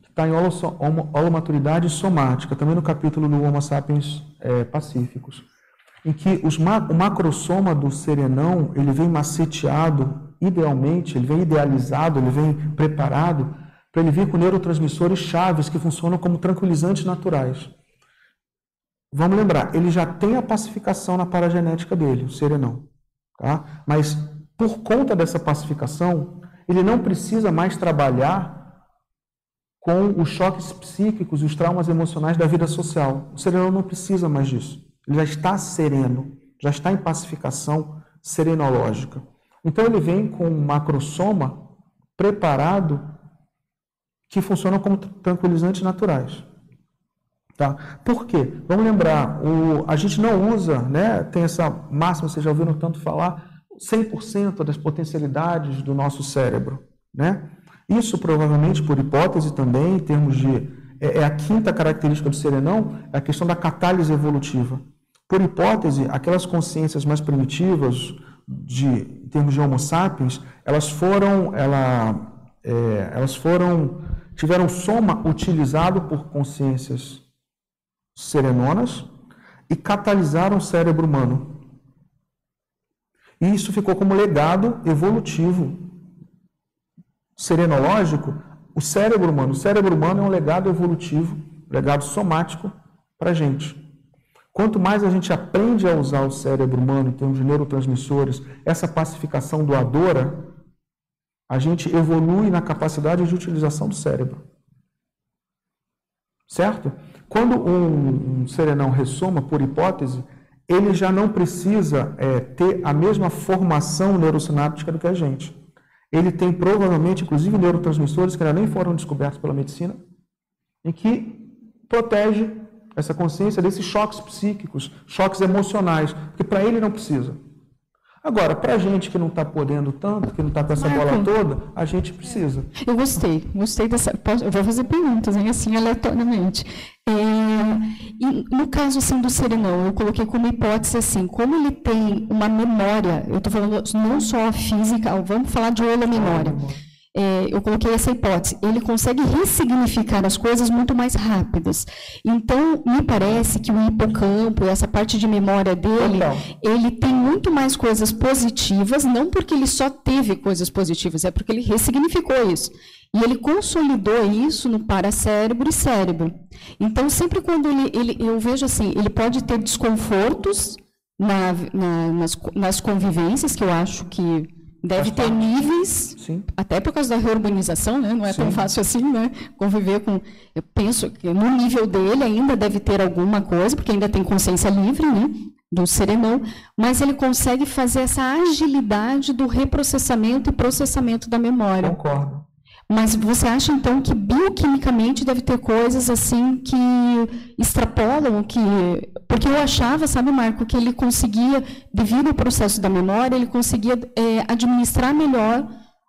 que está em holomaturidade somática, também no capítulo do Homo sapiens é, pacíficos, em que os, o macrosoma do serenão ele vem maceteado, idealmente, ele vem idealizado, ele vem preparado para ele vir com neurotransmissores chaves que funcionam como tranquilizantes naturais. Vamos lembrar, ele já tem a pacificação na paragenética dele, o serenão. Tá? Mas, por conta dessa pacificação, ele não precisa mais trabalhar com os choques psíquicos e os traumas emocionais da vida social. O serenão não precisa mais disso. Ele já está sereno, já está em pacificação serenológica. Então, ele vem com um macrosoma preparado que funciona como tranquilizantes naturais. Tá? Por quê? Vamos lembrar, o, a gente não usa, né, tem essa máxima, vocês já ouviram tanto falar, 100% das potencialidades do nosso cérebro. Né? Isso provavelmente, por hipótese também, em termos de. É, é a quinta característica do serenão, é a questão da catálise evolutiva. Por hipótese, aquelas consciências mais primitivas, de, em termos de Homo sapiens, elas foram, ela, é, elas foram, tiveram soma utilizado por consciências serenonas e catalisaram o cérebro humano. E isso ficou como legado evolutivo serenológico. O cérebro humano, o cérebro humano é um legado evolutivo, legado somático para a gente. Quanto mais a gente aprende a usar o cérebro humano em termos de neurotransmissores, essa pacificação doadora, a gente evolui na capacidade de utilização do cérebro. Certo? Quando um, um serenão ressoma, por hipótese, ele já não precisa é, ter a mesma formação neurosináptica do que a gente. Ele tem provavelmente, inclusive, neurotransmissores que ainda nem foram descobertos pela medicina, em que protege essa consciência desses choques psíquicos, choques emocionais, que para ele não precisa. Agora, para a gente que não está podendo tanto, que não está com essa Marco, bola toda, a gente precisa. Eu gostei, gostei dessa. Eu vou fazer perguntas, hein, assim, aleatoriamente. É, no caso assim, do serenão, eu coloquei como hipótese assim, como ele tem uma memória, eu estou falando não só física, vamos falar de memória é, eu coloquei essa hipótese, ele consegue ressignificar as coisas muito mais rápidas. Então, me parece que o hipocampo, essa parte de memória dele, então. ele tem muito mais coisas positivas, não porque ele só teve coisas positivas, é porque ele ressignificou isso. E ele consolidou isso no paracérebro e cérebro. Então, sempre quando ele, ele eu vejo assim, ele pode ter desconfortos na, na, nas, nas convivências, que eu acho que Deve ter níveis, Sim. até por causa da reurbanização, né? não é Sim. tão fácil assim, né? Conviver com. Eu penso que no nível dele ainda deve ter alguma coisa, porque ainda tem consciência livre, né? Do serenão, mas ele consegue fazer essa agilidade do reprocessamento e processamento da memória. Concordo. Mas você acha então que bioquimicamente deve ter coisas assim que extrapolam que porque eu achava, sabe, Marco, que ele conseguia devido ao processo da memória ele conseguia é, administrar melhor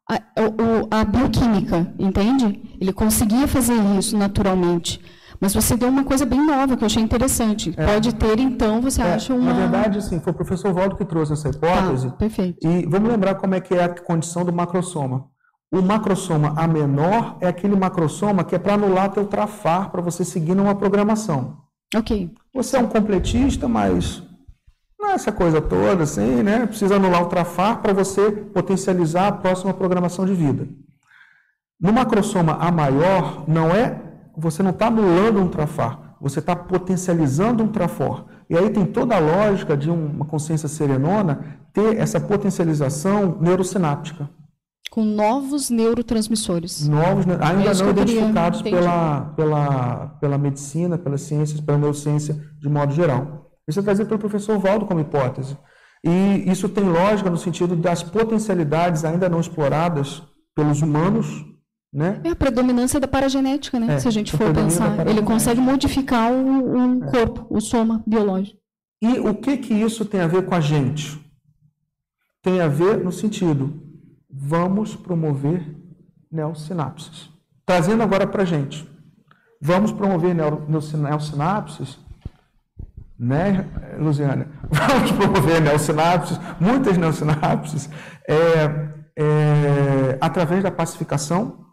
a, a, a bioquímica, entende? Ele conseguia fazer isso naturalmente. Mas você deu uma coisa bem nova que eu achei interessante. É. Pode ter, então, você é, acha uma. Na verdade, sim, foi o professor Valdo que trouxe essa hipótese. Ah, perfeito. E vamos lembrar como é que é a condição do macrosoma. O macrosoma A menor é aquele macrosoma que é para anular teu trafar para você seguir numa programação. Ok. Você é um completista, mas não é essa coisa toda assim, né? Precisa anular o trafar para você potencializar a próxima programação de vida. No macrosoma A maior, não é, você não está anulando um trafar, você está potencializando um trafor. E aí tem toda a lógica de uma consciência serenona ter essa potencialização neurosináptica. Com novos neurotransmissores. Novos, ainda não identificados pela, pela, pela medicina, pelas ciências, pela neurociência de modo geral. Isso é trazido pelo professor Valdo como hipótese. E isso tem lógica no sentido das potencialidades ainda não exploradas pelos humanos. Né? É a predominância da paragenética, né? É, Se a gente for pensar. Ele consegue modificar o, o é. corpo, o soma biológico. E o que, que isso tem a ver com a gente? Tem a ver no sentido, vamos promover neosinapses. Trazendo agora para a gente. Vamos promover neosinapses, né, Luciana? Vamos promover neosinapses, muitas neosinapses, é, é, através da pacificação,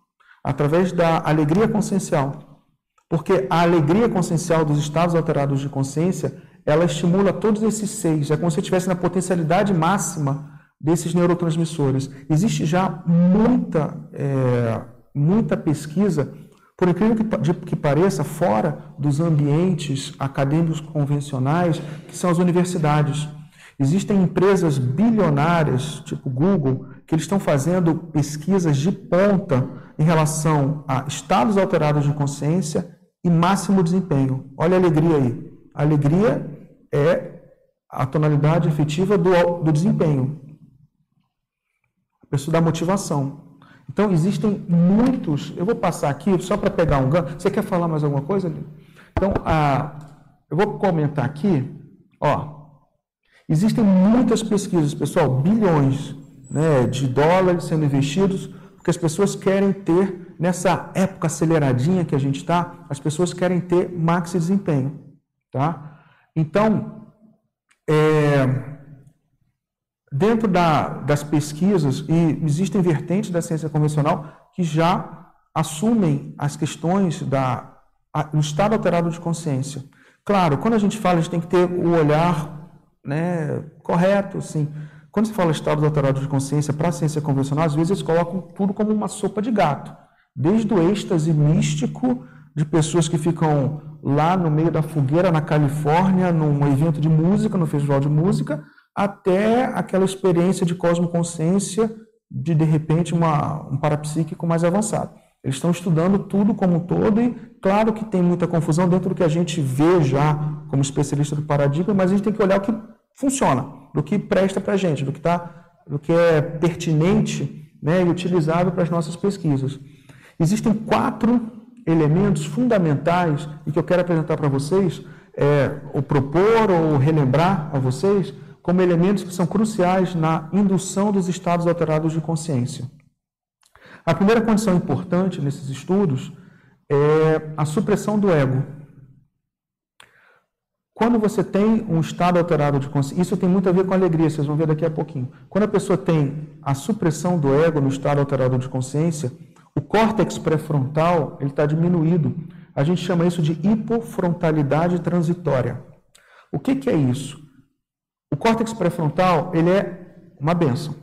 através da alegria consciencial. Porque a alegria consciencial dos estados alterados de consciência ela estimula todos esses seis. É como se estivesse na potencialidade máxima desses neurotransmissores. Existe já muita, é, muita pesquisa, por incrível que, que pareça, fora dos ambientes acadêmicos convencionais, que são as universidades. Existem empresas bilionárias, tipo Google, que eles estão fazendo pesquisas de ponta em relação a estados alterados de consciência e máximo desempenho. Olha a alegria aí. A alegria é a tonalidade efetiva do, do desempenho. A pessoa da motivação. Então, existem muitos. Eu vou passar aqui só para pegar um gancho. Você quer falar mais alguma coisa? Então, a, eu vou comentar aqui. Ó, existem muitas pesquisas, pessoal, bilhões né, de dólares sendo investidos, porque as pessoas querem ter, nessa época aceleradinha que a gente está, as pessoas querem ter maxi desempenho. Tá? Então, é, dentro da, das pesquisas, e existem vertentes da ciência convencional que já assumem as questões da, do estado alterado de consciência. Claro, quando a gente fala, a gente tem que ter o olhar né, correto, assim. Quando se fala estado alterado de consciência para a ciência convencional, às vezes eles colocam tudo como uma sopa de gato. Desde o êxtase místico de pessoas que ficam lá no meio da fogueira na Califórnia, num evento de música, no festival de música, até aquela experiência de cosmoconsciência de, de repente, uma, um parapsíquico mais avançado. Eles estão estudando tudo como um todo e, claro que tem muita confusão dentro do que a gente vê já como especialista do paradigma, mas a gente tem que olhar o que funciona, do que presta para a gente, do que, tá, do que é pertinente né, e utilizável para as nossas pesquisas. Existem quatro elementos fundamentais e que eu quero apresentar para vocês, é, ou propor ou relembrar a vocês, como elementos que são cruciais na indução dos estados alterados de consciência. A primeira condição importante nesses estudos é a supressão do ego. Quando você tem um estado alterado de consciência, isso tem muito a ver com alegria, vocês vão ver daqui a pouquinho. Quando a pessoa tem a supressão do ego no estado alterado de consciência, o córtex pré-frontal está diminuído. A gente chama isso de hipofrontalidade transitória. O que, que é isso? O córtex pré-frontal ele é uma benção.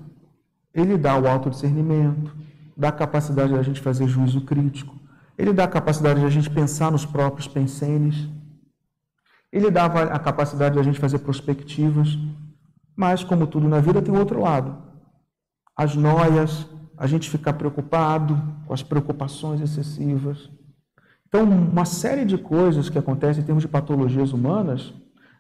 Ele dá o autodiscernimento, dá a capacidade de a gente fazer juízo crítico, ele dá a capacidade de a gente pensar nos próprios pensenes, ele dá a capacidade de a gente fazer prospectivas, mas, como tudo na vida, tem outro lado. As noias, a gente ficar preocupado com as preocupações excessivas. Então, uma série de coisas que acontecem em termos de patologias humanas,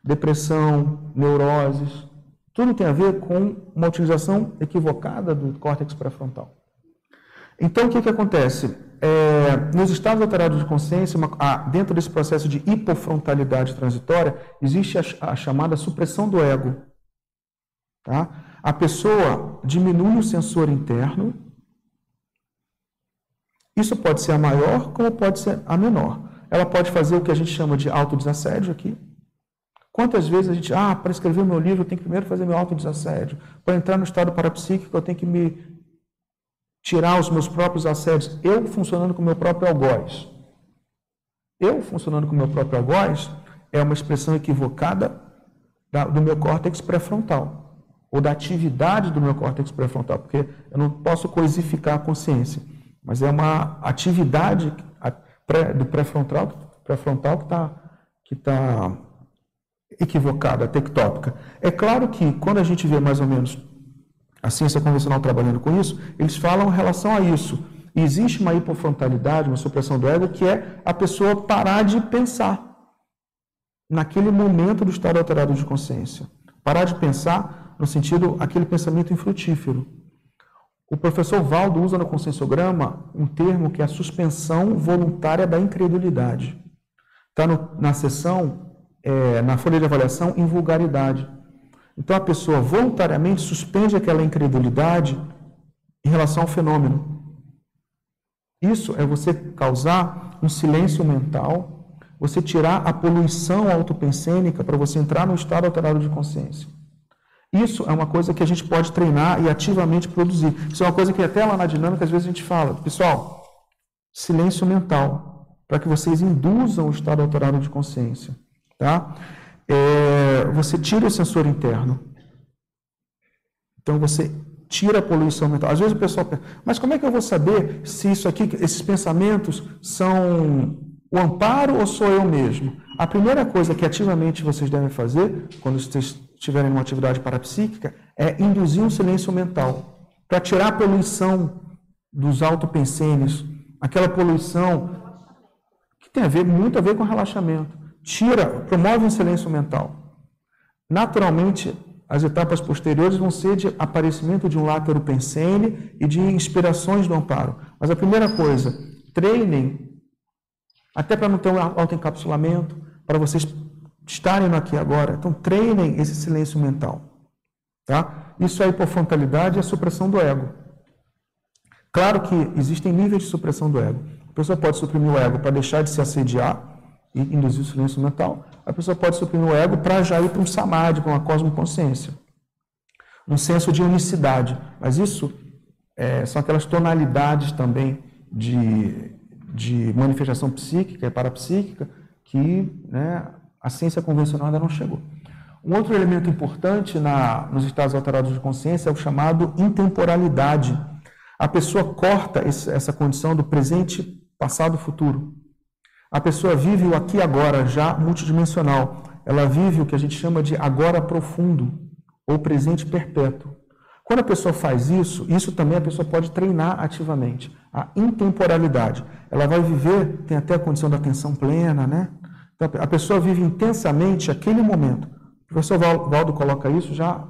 depressão, neuroses, tudo tem a ver com uma utilização equivocada do córtex pré-frontal. Então, o que, que acontece? É, nos estados alterados de consciência, uma, a, dentro desse processo de hipofrontalidade transitória, existe a, a chamada supressão do ego. Tá? A pessoa diminui o sensor interno isso pode ser a maior, como pode ser a menor. Ela pode fazer o que a gente chama de autodesassédio aqui. Quantas vezes a gente, ah, para escrever meu livro eu tenho que primeiro fazer meu autodesassédio. Para entrar no estado parapsíquico eu tenho que me tirar os meus próprios assédios. Eu funcionando com o meu próprio algoz. Eu funcionando com o meu próprio algoz é uma expressão equivocada do meu córtex pré-frontal. Ou da atividade do meu córtex pré-frontal. Porque eu não posso coisificar a consciência mas é uma atividade do pré-frontal pré -frontal que está que tá equivocada, tectópica. É claro que quando a gente vê mais ou menos a ciência convencional trabalhando com isso, eles falam em relação a isso. Existe uma hipofrontalidade, uma supressão do ego, que é a pessoa parar de pensar naquele momento do estado alterado de consciência. Parar de pensar no sentido, aquele pensamento infrutífero. O professor Valdo usa no conscienciograma um termo que é a suspensão voluntária da incredulidade. Está na seção, é, na folha de avaliação, em vulgaridade. Então a pessoa voluntariamente suspende aquela incredulidade em relação ao fenômeno. Isso é você causar um silêncio mental, você tirar a poluição autopensênica para você entrar no estado alterado de consciência. Isso é uma coisa que a gente pode treinar e ativamente produzir. Isso é uma coisa que até lá na dinâmica às vezes a gente fala, pessoal, silêncio mental, para que vocês induzam o estado alterado de consciência. Tá? é, você tira o sensor interno. Então você tira a poluição mental. Às vezes o pessoal pensa, mas como é que eu vou saber se isso aqui, esses pensamentos são o amparo ou sou eu mesmo? A primeira coisa que ativamente vocês devem fazer, quando vocês estiverem numa atividade parapsíquica, é induzir um silêncio mental, para tirar a poluição dos autopensenes, aquela poluição que tem a ver, muito a ver com relaxamento tira, promove um silêncio mental. Naturalmente, as etapas posteriores vão ser de aparecimento de um látero pensene e de inspirações do amparo. Mas a primeira coisa, treinem, até para não ter um autoencapsulamento, para vocês estarem no aqui agora. Então, treinem esse silêncio mental. Tá? Isso é hipofrontalidade e a supressão do ego. Claro que existem níveis de supressão do ego. A pessoa pode suprimir o ego para deixar de se assediar, e induzir o silêncio mental, a pessoa pode suprimir o ego para já ir para um samadhi, para uma cosmoconsciência. Um senso de unicidade. Mas isso é, são aquelas tonalidades também de, de manifestação psíquica e parapsíquica que né, a ciência convencional ainda não chegou. Um outro elemento importante na, nos estados alterados de consciência é o chamado intemporalidade. A pessoa corta esse, essa condição do presente, passado, futuro. A pessoa vive o aqui e agora já multidimensional. Ela vive o que a gente chama de agora profundo ou presente perpétuo. Quando a pessoa faz isso, isso também a pessoa pode treinar ativamente. A intemporalidade. Ela vai viver, tem até a condição da atenção plena, né? Então, a pessoa vive intensamente aquele momento. O professor Valdo coloca isso já,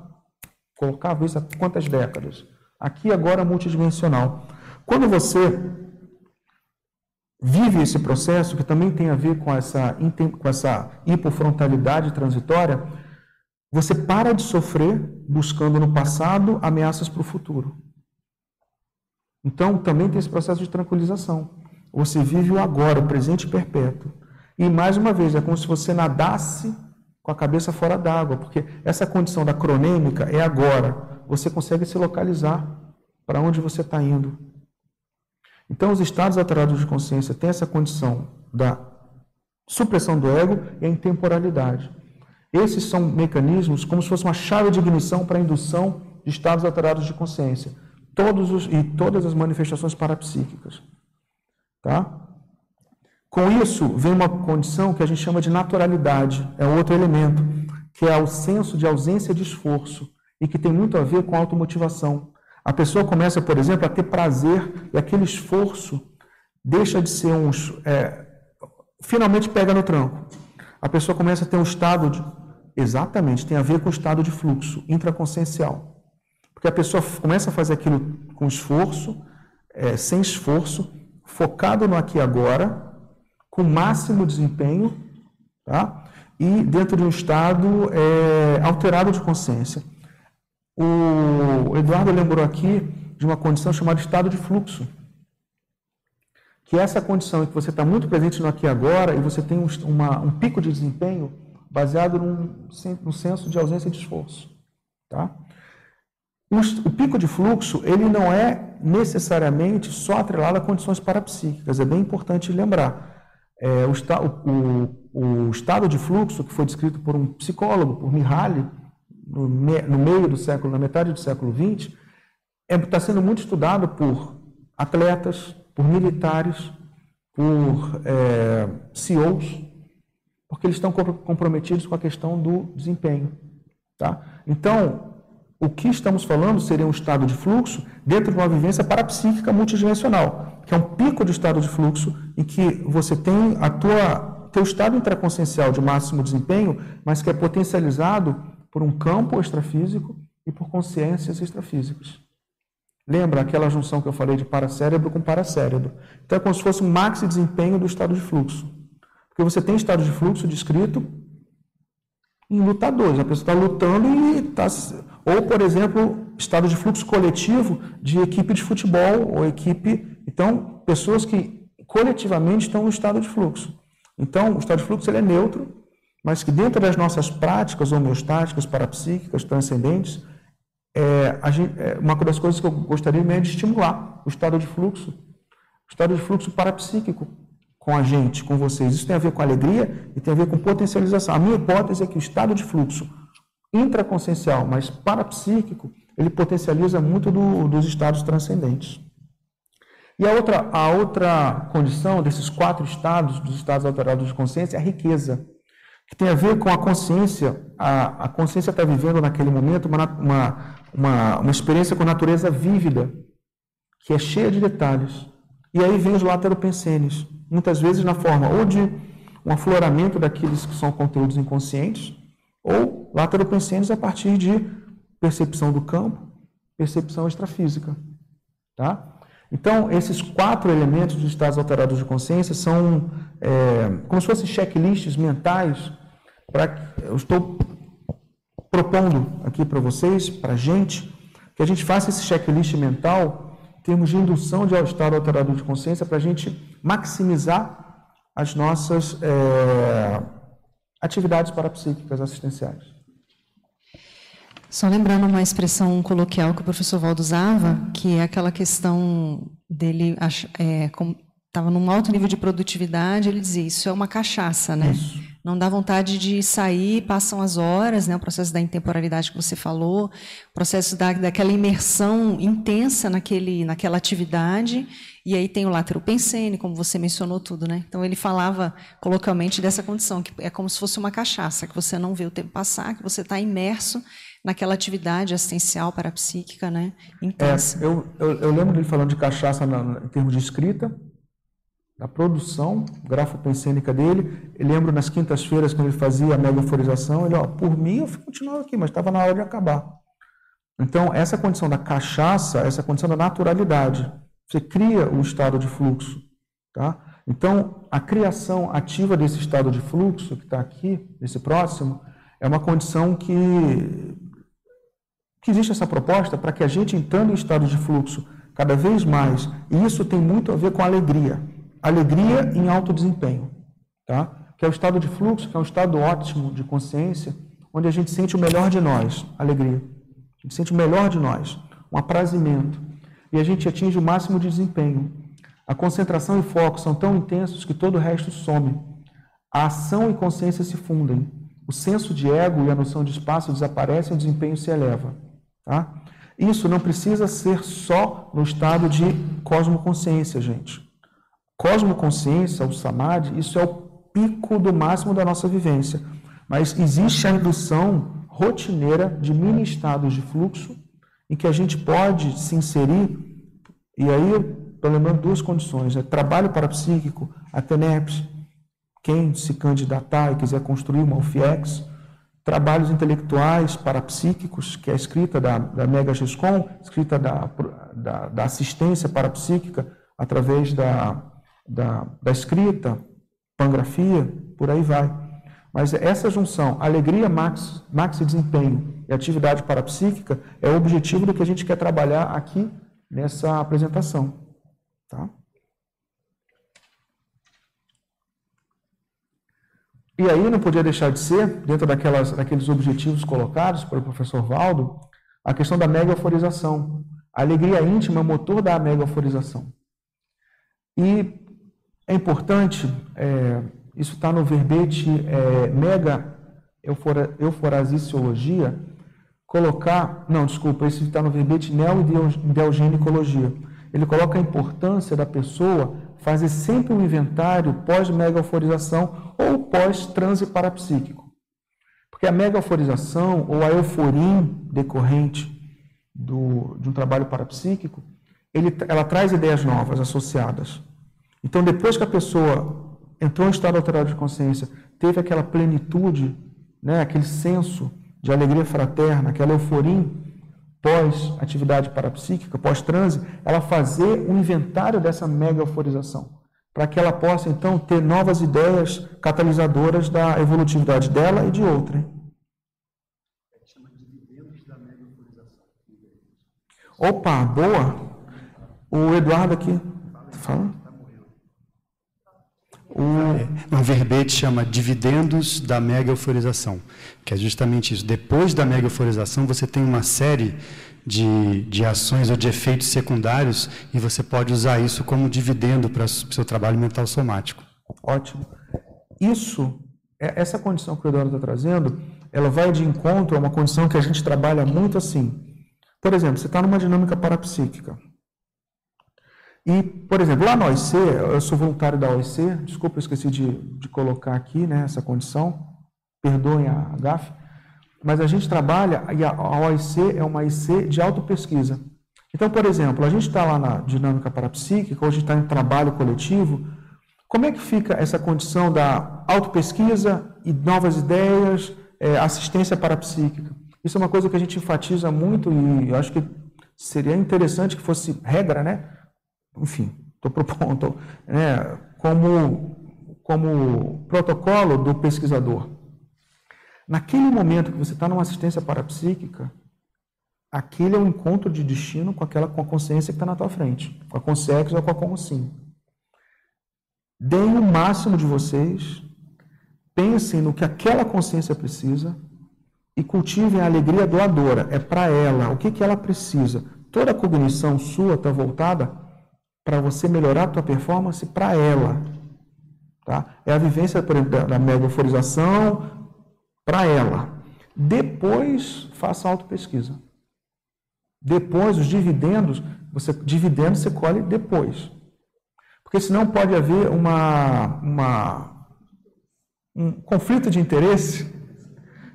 colocava isso há quantas décadas? Aqui agora multidimensional. Quando você vive esse processo, que também tem a ver com essa, com essa hipofrontalidade transitória, você para de sofrer buscando no passado ameaças para o futuro. Então, também tem esse processo de tranquilização. Você vive o agora, o presente perpétuo. E, mais uma vez, é como se você nadasse com a cabeça fora d'água, porque essa condição da cronêmica é agora. Você consegue se localizar para onde você está indo. Então, os estados alterados de consciência têm essa condição da supressão do ego e a intemporalidade. Esses são mecanismos como se fosse uma chave de ignição para a indução de estados alterados de consciência. Todos os, e todas as manifestações parapsíquicas. Tá? Com isso, vem uma condição que a gente chama de naturalidade, é outro elemento, que é o senso de ausência de esforço e que tem muito a ver com automotivação. A pessoa começa, por exemplo, a ter prazer e aquele esforço deixa de ser um. É, finalmente pega no tranco. A pessoa começa a ter um estado de. Exatamente, tem a ver com o estado de fluxo intraconsciencial. Porque a pessoa começa a fazer aquilo com esforço, é, sem esforço, focado no aqui e agora, com máximo desempenho, tá? e dentro de um estado é, alterado de consciência. O Eduardo lembrou aqui de uma condição chamada estado de fluxo. Que é essa condição em que você está muito presente no aqui e agora e você tem um, uma, um pico de desempenho baseado num, num senso de ausência de esforço. Tá? O, pico de fluxo ele não é necessariamente só atrelado a condições parapsíquicas, é bem importante lembrar. É, o, o, o, estado de fluxo, que foi descrito por um psicólogo, por Mihaly, no, no meio do século, na metade do século XX, está é, tá sendo muito estudado por atletas, por militares, por é, CEOs, porque eles estão comprometidos com a questão do desempenho. Tá? Então, o que estamos falando seria um estado de fluxo dentro de uma vivência parapsíquica multidimensional, que é um pico de estado de fluxo em que você tem a tua teu estado intraconsciencial de máximo desempenho, mas que é potencializado por um campo extrafísico e por consciências extrafísicas. Lembra aquela junção que eu falei de paracérebro com paracérebro? Então é como se fosse um maxi desempenho do estado de fluxo. Porque você tem estado de fluxo descrito em lutadores. A pessoa está lutando e está. Ou, por exemplo, estado de fluxo coletivo de equipe de futebol ou equipe. Então, pessoas que coletivamente estão no estado de fluxo. Então, o estado de fluxo ele é neutro, mas que dentro das nossas práticas homeostáticas, parapsíquicas, transcendentes, é, gente, é, uma das coisas que eu gostaria mesmo é de estimular o estado de fluxo, o estado de fluxo parapsíquico com a gente, com vocês. Isso tem a ver com alegria e tem a ver com potencialização. A minha hipótese é que o estado de fluxo intraconsciencial, mas parapsíquico, ele potencializa muito do, dos estados transcendentes. E a outra, a outra condição desses quatro estados, dos estados alterados de consciência, é a riqueza que tem a ver com a consciência. A, a consciência está vivendo naquele momento uma, uma, uma, uma experiência com natureza vívida, que é cheia de detalhes. E aí vem os lateropensenes, muitas vezes na forma ou de um afloramento daqueles que são conteúdos inconscientes, ou lateropensenes a partir de percepção do campo, percepção extrafísica. Tá? Então, esses quatro elementos dos estados alterados de consciência são é, como se fossem checklists mentais. Pra, eu estou propondo aqui para vocês, para a gente, que a gente faça esse checklist mental em termos de indução de estado alterado de consciência para a gente maximizar as nossas é, atividades parapsíquicas assistenciais. Só lembrando uma expressão coloquial que o professor Valdo usava, que é aquela questão dele estava é, num alto nível de produtividade, ele dizia isso é uma cachaça, né? Isso. Não dá vontade de sair, passam as horas, né? O processo da intemporalidade que você falou, o processo da, daquela imersão intensa naquele, naquela atividade, e aí tem o látero pensene, como você mencionou tudo, né? Então ele falava coloquialmente dessa condição, que é como se fosse uma cachaça, que você não vê o tempo passar, que você está imerso naquela atividade assistencial parapsíquica, né? Intensa. É, eu, eu, eu, lembro dele falando de cachaça na, em termos de escrita, da produção grafopensênica dele. Eu lembro nas quintas-feiras, quando ele fazia a megaforização, ele, ó, por mim eu continuava aqui, mas estava na hora de acabar. Então, essa condição da cachaça, essa condição da naturalidade, você cria o estado de fluxo, tá? Então, a criação ativa desse estado de fluxo, que está aqui, nesse próximo, é uma condição que que existe essa proposta para que a gente entrando em estado de fluxo cada vez mais, e isso tem muito a ver com alegria. Alegria em alto desempenho, tá? Que é o estado de fluxo, que é um estado ótimo de consciência, onde a gente sente o melhor de nós, alegria. A gente sente o melhor de nós, um aprazimento. E a gente atinge o máximo de desempenho. A concentração e foco são tão intensos que todo o resto some. A ação e consciência se fundem. O senso de ego e a noção de espaço desaparecem e o desempenho se eleva. Tá? Isso não precisa ser só no estado de cosmoconsciência, gente. Cosmoconsciência, o samadhi, isso é o pico do máximo da nossa vivência. Mas existe a indução rotineira de mini estados de fluxo em que a gente pode se inserir, e aí estou lembrando duas condições, é trabalho parapsíquico, a TENEPS, quem se candidatar e quiser construir uma UFIEX, trabalhos intelectuais parapsíquicos, que é a escrita da, da Mega GESCOM, escrita da, da, da, assistência parapsíquica através da, da, da escrita, pangrafia, por aí vai. Mas essa junção, alegria, max, maxi desempenho e atividade parapsíquica é o objetivo do que a gente quer trabalhar aqui nessa apresentação. Tá? E aí não podia deixar de ser, dentro daquelas, daqueles objetivos colocados pelo professor Valdo, a questão da megaforização. A alegria íntima é o motor da megaforização. E é importante, é, isso está no verbete é, mega eufora, euforasiciologia, colocar, não, desculpa, isso está no verbete neoideogenicologia. Ele coloca a importância da pessoa fazer sempre um inventário pós-mega-euforização ou pós-transe parapsíquico. Porque a mega-euforização ou a euforia decorrente do, de um trabalho parapsíquico, ele, ela traz ideias novas associadas. Então, depois que a pessoa entrou em estado alterado de consciência, teve aquela plenitude, né, aquele senso de alegria fraterna, aquela euforia pós-atividade parapsíquica, pós-transe, ela fazer um inventário dessa mega euforização, para que ela possa, então, ter novas ideias catalisadoras da evolutividade dela e de outra. Opa, boa! O Eduardo aqui. Fala. Um verbete chama dividendos da mega euforização, que é justamente isso. Depois da mega euforização, você tem uma série de, de ações ou de efeitos secundários e você pode usar isso como dividendo para o seu trabalho mental somático. Ótimo. Isso, é, essa condição que o Eduardo está trazendo, ela vai de encontro a uma condição que a gente trabalha muito assim. Por exemplo, você está numa dinâmica parapsíquica. E, por exemplo, lá na OIC, eu sou voluntário da OIC, desculpa, eu esqueci de, de colocar aqui né, essa condição, perdoem a gafe, mas a gente trabalha, e a, a OIC é uma IC de autopesquisa. Então, por exemplo, a gente está lá na dinâmica parapsíquica, hoje está em trabalho coletivo, como é que fica essa condição da autopesquisa e novas ideias, é, assistência parapsíquica? Isso é uma coisa que a gente enfatiza muito e eu acho que seria interessante que fosse regra, né? Enfim, estou propondo, né, como, como protocolo do pesquisador. Naquele momento que você está numa assistência parapsíquica, aquele é um encontro de destino com aquela com a consciência que está na tua frente, com a consciência ou com a consim. Deem o máximo de vocês, pensem no que aquela consciência precisa e cultivem a alegria doadora. É para ela, o que, que ela precisa. Toda a cognição sua está voltada para você melhorar a tua performance para ela. Tá? É a vivência por exemplo, da, megaforização para ela. Depois, faça auto-pesquisa. Depois, os dividendos, você dividendos você colhe depois. Porque senão pode haver uma, uma, um conflito de interesse.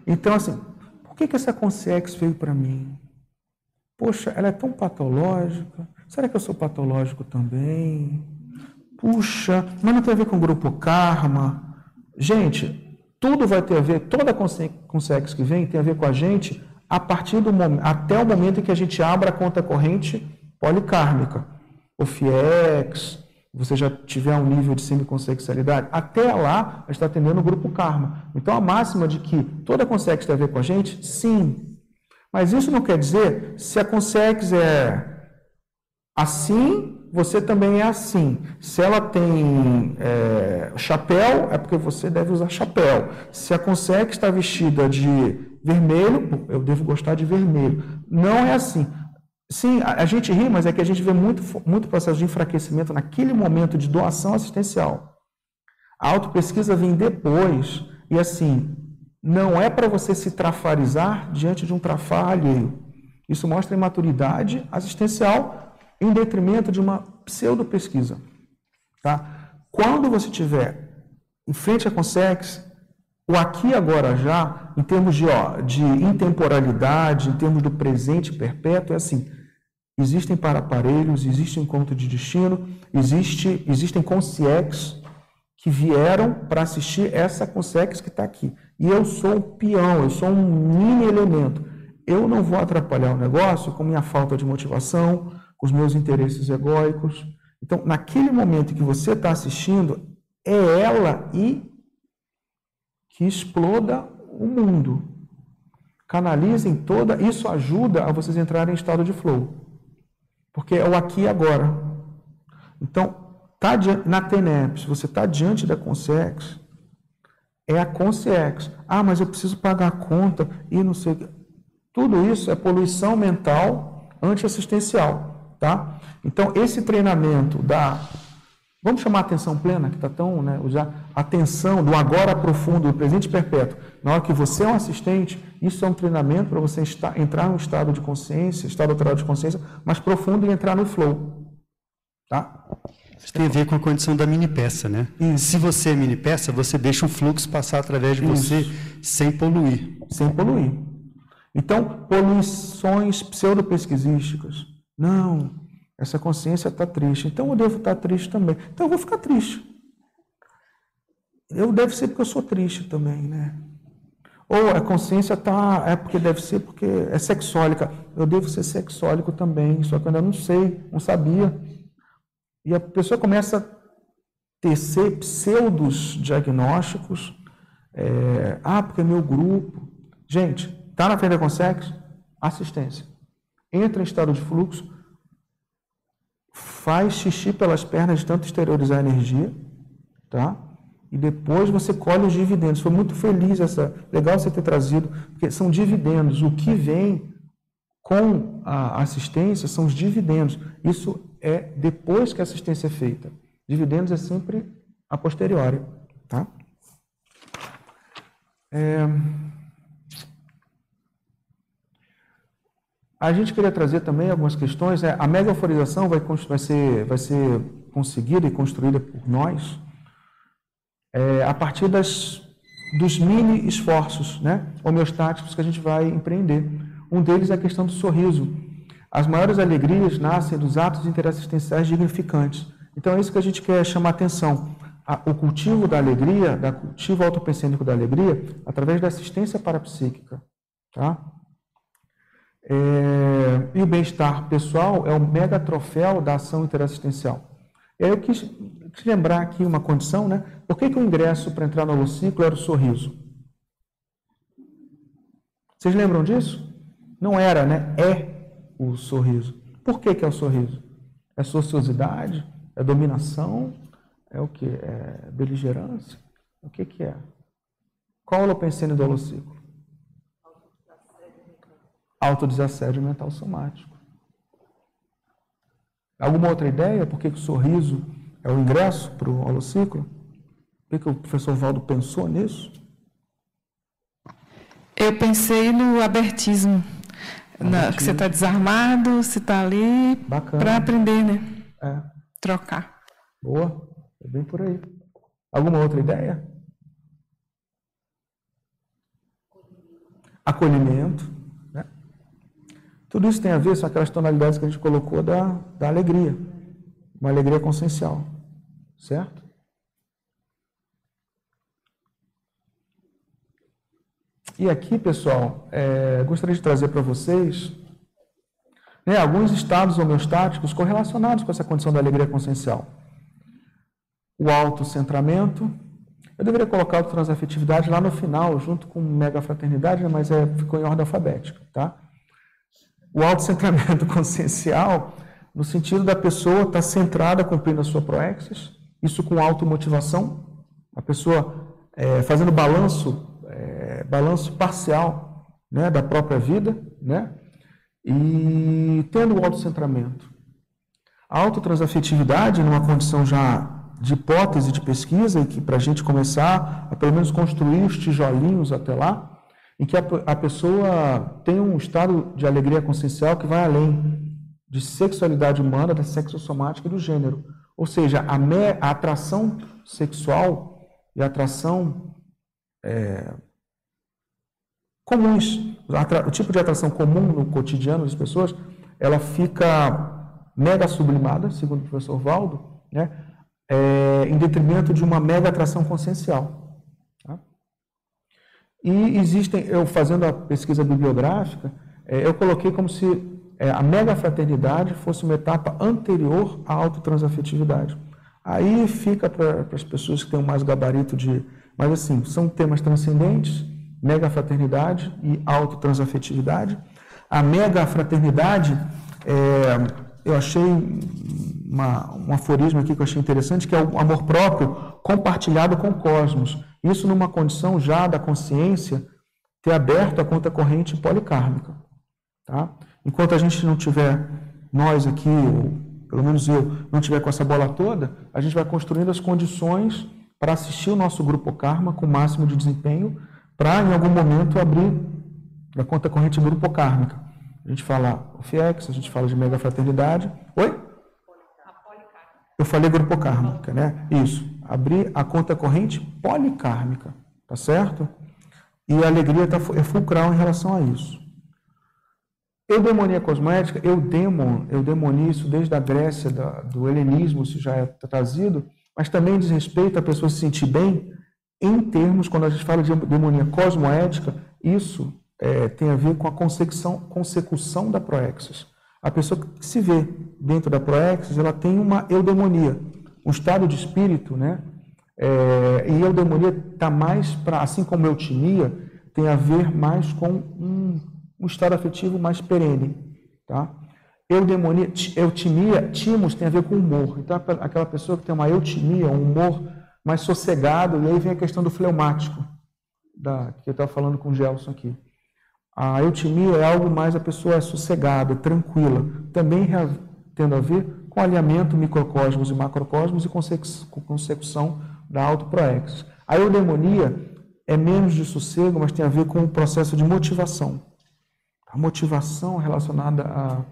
Então, assim, por que, que essa Consex veio para mim? Poxa, ela é tão patológica, Será que eu sou patológico também? Puxa, mas não tem a ver com o grupo karma. Gente, tudo vai ter a ver, toda consciência que vem tem a ver com a gente a partir do momento, até o momento em que a gente abra a conta corrente policármica. O FIEX, você já tiver um nível de semiconsexualidade, até lá a gente está atendendo o grupo karma. Então a máxima de que toda consex tem a ver com a gente, sim. Mas isso não quer dizer se a consex é Assim, você também é assim. Se ela tem é, chapéu, é porque você deve usar chapéu. Se a consegue está vestida de vermelho, eu devo gostar de vermelho. Não é assim. Sim, a, a gente ri, mas é que a gente vê muito, muito processo de enfraquecimento naquele momento de doação assistencial. A autopesquisa vem depois, e assim, não é para você se trafarizar diante de um trafar alheio. Isso mostra imaturidade assistencial em detrimento de uma pseudo-pesquisa. Tá? Quando você tiver em frente a Consex, o aqui agora já, em termos de, ó, de intemporalidade, em termos do presente perpétuo, é assim, existem para aparelhos, existe encontro de destino, existe, existem consciex que vieram para assistir essa consex que está aqui. E eu sou um peão, eu sou um mini elemento. Eu não vou atrapalhar o negócio com minha falta de motivação, os meus interesses egóicos. Então, naquele momento que você está assistindo, é ela e que exploda o mundo. Canalizem toda, isso ajuda a vocês entrarem em estado de flow. Porque é o aqui e agora. Então, tá na TENEP, se você está diante da Consex, é a Consex. Ah, mas eu preciso pagar a conta e não sei. Tudo isso é poluição mental antiassistencial. Tá? Então, esse treinamento da. Vamos chamar a atenção plena, que está tão. Né, já, atenção do agora profundo, do presente perpétuo. Na hora que você é um assistente, isso é um treinamento para você estar, entrar no estado de consciência, estado alterado de consciência, mais profundo e entrar no flow. Tá? Isso tem a ver com a condição da mini peça, né? Isso. Se você é mini peça, você deixa o fluxo passar através de Isso. você sem poluir. Sem poluir. Então, poluições pseudo-pesquisísticas. Não, essa consciência está triste. Então eu devo estar tá triste também. Então eu vou ficar triste. Eu deve ser porque eu sou triste também, né? Ou a consciência está. É porque deve ser porque é sexólica. Eu devo ser sexólico também, só que eu ainda não sei, não sabia. E a pessoa começa a tecer pseudos diagnósticos. É, ah, porque é meu grupo. Gente, Está na frente da Consex? Assistência. Entra em estado de fluxo, faz xixi pelas pernas tanto exteriorizar a energia, tá? E depois você colhe os dividendos. Foi muito feliz essa, legal você ter trazido, porque são dividendos. O que vem com a assistência são os dividendos. Isso é depois que a assistência é feita. Dividendos é sempre a posteriori, tá? É... A gente queria trazer também algumas questões. Né? A mega euforização vai, vai, ser, vai ser conseguida e construída por nós é, a partir das, dos mini esforços né? homeostáticos que a gente vai empreender. Um deles é a questão do sorriso. As maiores alegrias nascem dos atos interassistenciais dignificantes. Então é isso que a gente quer chamar atenção. O cultivo da alegria, o cultivo autopensênico da alegria, através da assistência parapsíquica. Tá? É, e o bem-estar pessoal é o mega troféu da ação interassistencial. Eu quis, quis lembrar aqui uma condição, né? Por que, que o ingresso para entrar no holociclo era o sorriso? Vocês lembram disso? Não era, né? É o sorriso. Por que, que é o sorriso? É sociosidade? É dominação? É o que? É beligerância? O que, que é? Qual é o holopensene do holociclo? Autodesassédio mental somático. Alguma outra ideia? Por que, o sorriso é o ingresso para o holociclo? Por que, que o professor Valdo pensou nisso? Eu pensei no abertismo. Na, que você está desarmado, você está ali para aprender, né? É. Trocar. Boa, é bem por aí. Alguma outra ideia? Acolhimento. Tudo isso tem a ver com aquelas tonalidades que a gente colocou da, da alegria, uma alegria consciencial, certo? E aqui, pessoal, é, gostaria de trazer para vocês né, alguns estados homeostáticos correlacionados com essa condição da alegria consciencial. O autocentramento, eu deveria colocar a transafetividade lá no final, junto com mega fraternidade, né, mas é, ficou em ordem alfabética, tá? O autocentramento consciencial, no sentido da pessoa estar centrada cumprindo a sua proexis, isso com automotivação, a pessoa é, fazendo balanço, é, balanço parcial né, da própria vida, né, e tendo o autocentramento. A autotransafetividade, numa condição já de hipótese de pesquisa, e que para a gente começar a pelo menos construir os tijolinhos até lá, em que a, a pessoa tem um estado de alegria consciencial que vai além de sexualidade humana, da sexossomática e do gênero. Ou seja, a, me, a atração sexual e a atração é, comuns, o tipo de atração comum no cotidiano das pessoas, ela fica mega sublimada, segundo o professor Valdo, né, é, em detrimento de uma mega atração consciencial. E existem, eu fazendo a pesquisa bibliográfica, é, eu coloquei como se é, a mega fraternidade fosse uma etapa anterior à autotransafetividade. Aí fica para as pessoas que têm mais gabarito de. Mas assim, são temas transcendentes, mega fraternidade e autotransafetividade. A mega fraternidade, é, eu achei uma, um aforismo aqui que eu achei interessante, que é o amor próprio compartilhado com o cosmos. Isso numa condição já da consciência ter aberto a conta corrente policármica. Tá? Enquanto a gente não tiver, nós aqui, ou pelo menos eu, não tiver com essa bola toda, a gente vai construindo as condições para assistir o nosso grupo karma com o máximo de desempenho, para em algum momento abrir a conta corrente grupo kármica. A gente fala o FIEX, a gente fala de mega fraternidade. Oi? Eu falei grupo kármica, né? Isso abrir a conta corrente policármica, tá certo? E a alegria tá, é fulcral em relação a isso. Eudemonia cosmética, eudemon, eudemonia, isso desde a Grécia, da, do helenismo, isso já é trazido, mas também diz respeito a pessoa se sentir bem em termos, quando a gente fala de eudemonia cosmoética, isso é, tem a ver com a consecução, consecução da proexis. A pessoa que se vê dentro da proexis, ela tem uma eudemonia, um estado de espírito, né? É, e eudemonia está mais para, assim como eutimia, tem a ver mais com um um estado afetivo mais perene. Tá? Eudemonia, eutimia, timos tem a ver com humor. Então, aquela pessoa que tem uma eutimia, um humor mais sossegado, e aí vem a questão do fleumático, da, que eu estava falando com o Gelson aqui. A eutimia é algo mais, a pessoa é sossegada, tranquila, também tendo a ver com alinhamento microcosmos e macrocosmos e consecução da autoproexis. A eudemonia é menos de sossego, mas tem a ver com o processo de motivação a motivação relacionada ao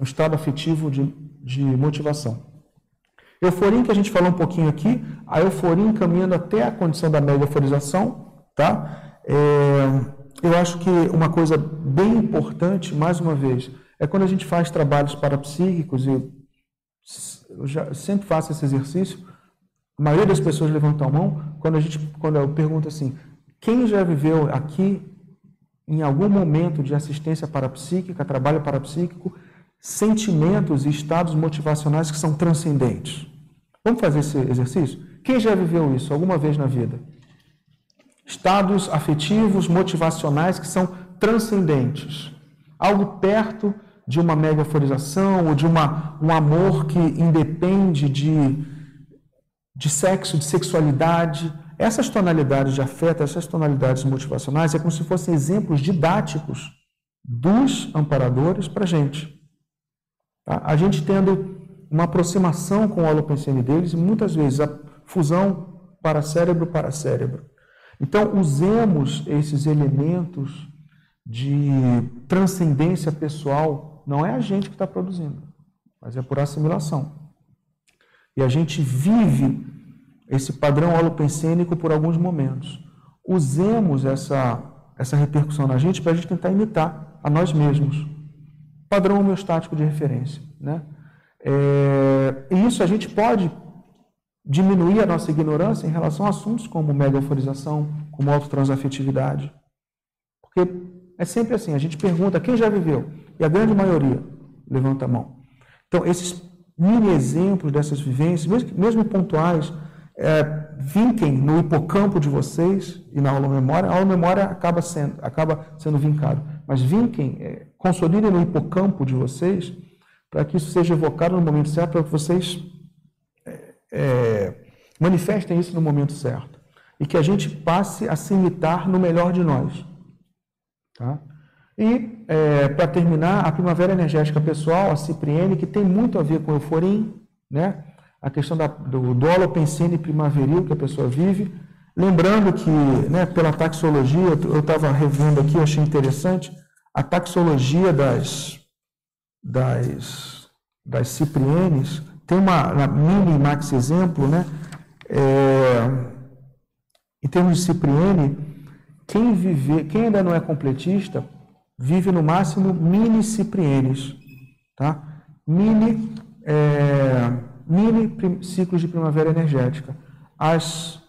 estado afetivo de, de motivação. Euforia, que a gente falou um pouquinho aqui, a euforia encaminhando até a condição da mega euforização, tá? É, eu acho que uma coisa bem importante, mais uma vez, é quando a gente faz trabalhos parapsíquicos, e eu já sempre faço esse exercício, a maioria das pessoas levantam a mão, quando, a gente, quando eu pergunto assim, quem já viveu aqui em algum momento de assistência parapsíquica, trabalho parapsíquico, sentimentos e estados motivacionais que são transcendentes. Vamos fazer esse exercício? Quem já viveu isso alguma vez na vida? Estados afetivos, motivacionais que são transcendentes. Algo perto de uma megaforização ou de uma, um amor que independe de, de sexo, de sexualidade, essas tonalidades de afeto, essas tonalidades motivacionais, é como se fossem exemplos didáticos dos amparadores para a gente. Tá? A gente tendo uma aproximação com o holopensene deles, e muitas vezes a fusão para cérebro para cérebro. Então, usemos esses elementos de transcendência pessoal, não é a gente que está produzindo, mas é por assimilação. E a gente vive esse padrão holopensênico por alguns momentos. Usemos essa, essa repercussão na gente para a gente tentar imitar a nós mesmos. Padrão homeostático de referência. Né? É, e isso a gente pode diminuir a nossa ignorância em relação a assuntos como mega-euforização, como autotransafetividade. Porque é sempre assim, a gente pergunta quem já viveu, e a grande maioria levanta a mão. Então, esses mini exemplos dessas vivências, mesmo, mesmo pontuais, é, vinquem no hipocampo de vocês e na aula memória, a aula memória acaba sendo, acaba sendo vincado, mas vinquem, é, consolidem no hipocampo de vocês, para que isso seja evocado no momento certo, para que vocês é, manifestem isso no momento certo. E que a gente passe a se imitar no melhor de nós. Tá? E, é, para terminar, a primavera energética pessoal, a Cipriene, que tem muito a ver com o Euforim, né? a questão da, do, do holopensene primaveril que a pessoa vive. Lembrando que, né, pela taxologia, eu estava revendo aqui, achei interessante, a taxologia das, das, das ciprienes, tem uma, uma mini max exemplo, né? É, em termos de cipriene, quem, vive, quem ainda não é completista, vive no máximo mini ciprienes, tá? Mini é, mini ciclos de primavera energética. As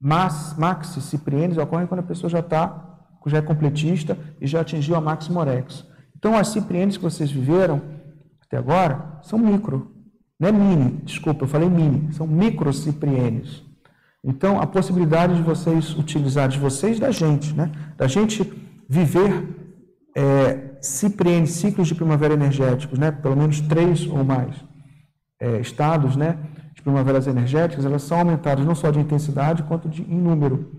maxi ciprienes ocorrem quando a pessoa já está, já é completista e já atingiu a maximorex. Então, as ciprienes que vocês viveram até agora são micro, não é mini, desculpa, eu falei mini, são micro ciprienes. Então, a possibilidade de vocês utilizar, de vocês da gente, né? da gente viver é, ciprienes, ciclos de primavera energéticos, né? pelo menos três ou mais é, estados né, de primaveras energéticas, elas são aumentadas não só de intensidade, quanto de, em número.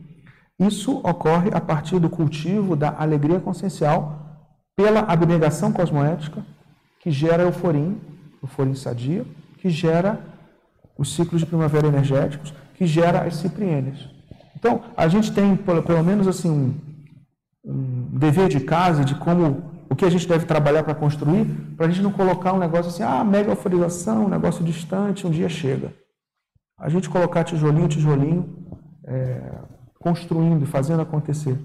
Isso ocorre a partir do cultivo da alegria consciencial pela abnegação cosmoética, que gera euforim, euforim sadia, que gera os ciclos de primavera energéticos, que gera as ciprienes. Então, a gente tem, pelo menos assim, um, um dever de casa de como o que a gente deve trabalhar para construir, para a gente não colocar um negócio assim, ah, mega alfabetização, um negócio distante, um dia chega. A gente colocar tijolinho, tijolinho, é, construindo, fazendo acontecer.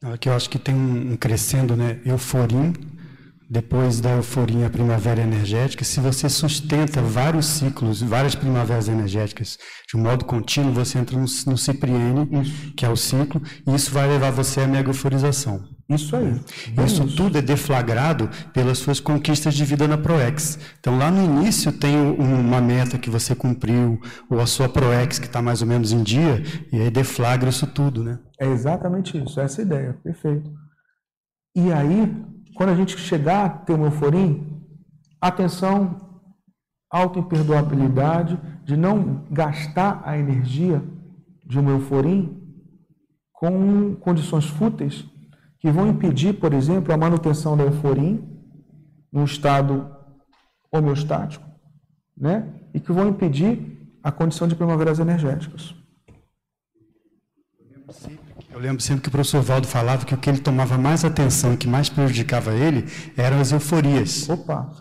Aqui eu acho que tem um crescendo, né? Euforim, depois da euforia a primavera energética, se você sustenta vários ciclos, várias primaveras energéticas de um modo contínuo, você entra no, no Cipriene, que é o ciclo, e isso vai levar você à mega euforização. Isso aí. Isso, isso, tudo é deflagrado pelas suas conquistas de vida na ProEx. Então, lá no início tem uma meta que você cumpriu, ou a sua ProEx que está mais ou menos em dia, e aí deflagra isso tudo, né? É exatamente isso, essa é a ideia, perfeito. E aí, quando a gente chegar a ter um euforim, atenção, autoimperdoabilidade, de não gastar a energia de um euforim com condições fúteis que vão impedir, por exemplo, a manutenção da euforim no estado homeostático, né? E que vão impedir a condição de primaveras energéticas. Eu lembro sempre que o professor Valdo falava que o que ele tomava mais atenção e que mais prejudicava ele eram as euforias. Opa!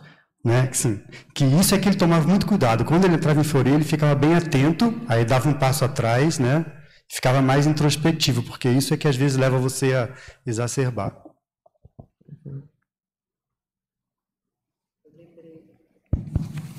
Né? Que, sim, que isso é que ele tomava muito cuidado. Quando ele entrava em euforia, ele ficava bem atento, aí dava um passo atrás, né? ficava mais introspectivo, porque isso é que às vezes leva você a exacerbar.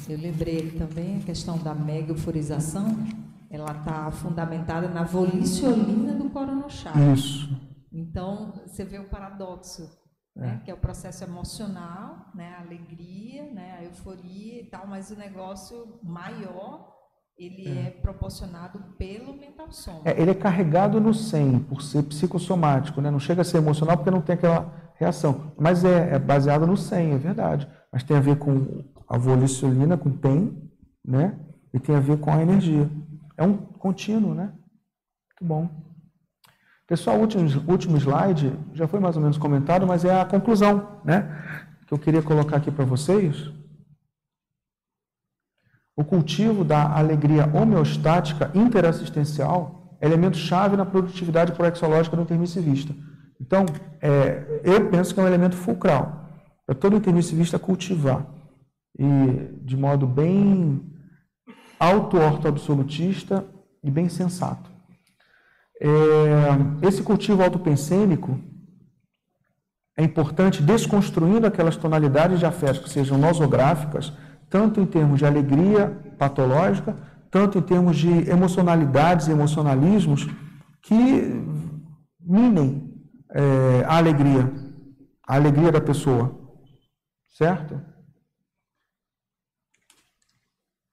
Eu lembrei também a questão da mega euforização ela está fundamentada na voliciolina do coronochakra. Isso. Então, você vê o paradoxo, é. né, que é o processo emocional, né, a alegria, né, a euforia e tal, mas o negócio maior, ele é, é proporcionado pelo mental soma. É, ele é carregado no 100, por ser psicossomático, né? não chega a ser emocional porque não tem aquela reação, mas é, é baseado no 100, é verdade. Mas tem a ver com a voliciolina, com TEM, né? e tem a ver com a energia. É um contínuo, né? Muito bom. Pessoal, último, último slide, já foi mais ou menos comentado, mas é a conclusão, né? Que eu queria colocar aqui para vocês. O cultivo da alegria homeostática interassistencial é elemento-chave na produtividade proexológica do intermissivista. Então, é, eu penso que é um elemento fulcral para todo intermissivista cultivar e de modo bem auto-orto-absolutista e bem sensato. É, esse cultivo autopensêmico é importante desconstruindo aquelas tonalidades de afeto que sejam nosográficas, tanto em termos de alegria patológica, tanto em termos de emocionalidades e emocionalismos que minem é, a alegria, a alegria da pessoa. Certo?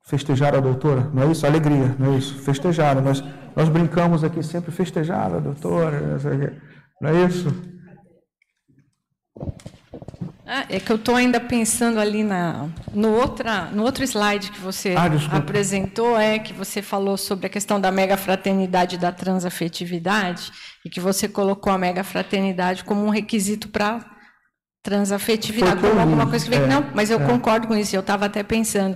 Festejar a doutora, não é isso? Alegria, não é isso? Festejar. Nós, nós brincamos aqui sempre festejar a doutora, não é isso? Ah, é que eu estou ainda pensando ali na, no, outra, no outro slide que você ah, apresentou, é que você falou sobre a questão da mega fraternidade e da transafetividade, e que você colocou a mega fraternidade como um requisito para transafetividade, como alguma coisa que vem. É, não, mas eu é. concordo com isso, eu estava até pensando.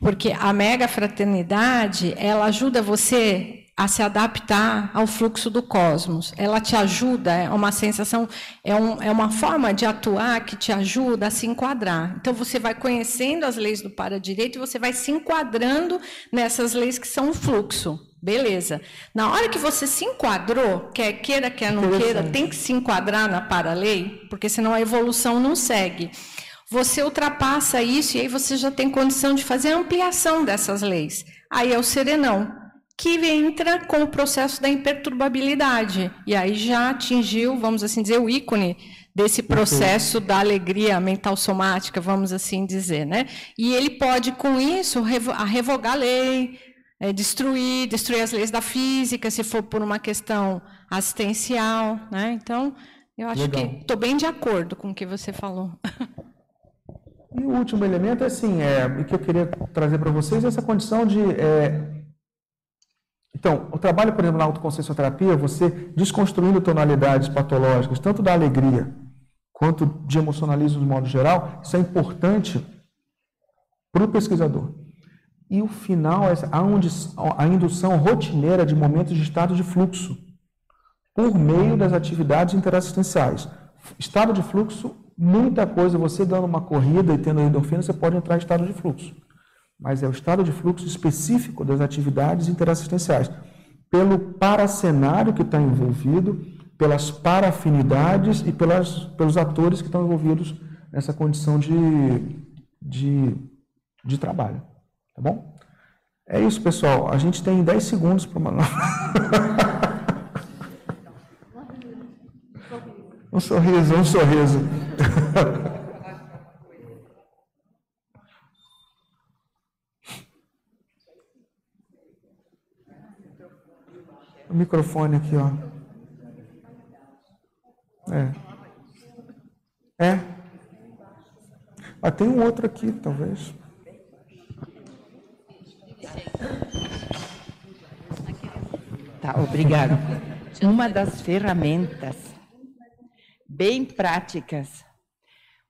Porque a mega fraternidade, ela ajuda você a se adaptar ao fluxo do cosmos. Ela te ajuda, é uma sensação, é, um, é uma forma de atuar que te ajuda a se enquadrar. Então você vai conhecendo as leis do para-direito e você vai se enquadrando nessas leis que são o fluxo. Beleza. Na hora que você se enquadrou, quer queira, quer não queira, tem que se enquadrar na para-lei, porque senão a evolução não segue você ultrapassa isso e aí você já tem condição de fazer a ampliação dessas leis. Aí é o serenão, que entra com o processo da imperturbabilidade. E aí já atingiu, vamos assim dizer, o ícone desse processo da alegria mental somática, vamos assim dizer, né? E ele pode, com isso, revogar a lei, é, destruir, destruir as leis da física, se for por uma questão assistencial, né? Então, eu acho Legal. que estou bem de acordo com o que você falou. E o último elemento, assim, é, que eu queria trazer para vocês, é essa condição de... É... Então, o trabalho, por exemplo, na autoconsciencioterapia, você desconstruindo tonalidades patológicas, tanto da alegria quanto de emocionalismo de modo geral, isso é importante para o pesquisador. E o final é a indução rotineira de momentos de estado de fluxo, por meio das atividades interassistenciais. Estado de fluxo Muita coisa, você dando uma corrida e tendo endorfina, você pode entrar em estado de fluxo. Mas é o estado de fluxo específico das atividades interassistenciais. Pelo paracenário que está envolvido, pelas parafinidades e pelas, pelos atores que estão envolvidos nessa condição de, de, de trabalho. Tá bom? É isso, pessoal. A gente tem 10 segundos para uma. um sorriso, um sorriso. o microfone aqui, ó. É. É. Ah, tem um outro aqui, talvez. Tá, obrigado. Uma das ferramentas bem práticas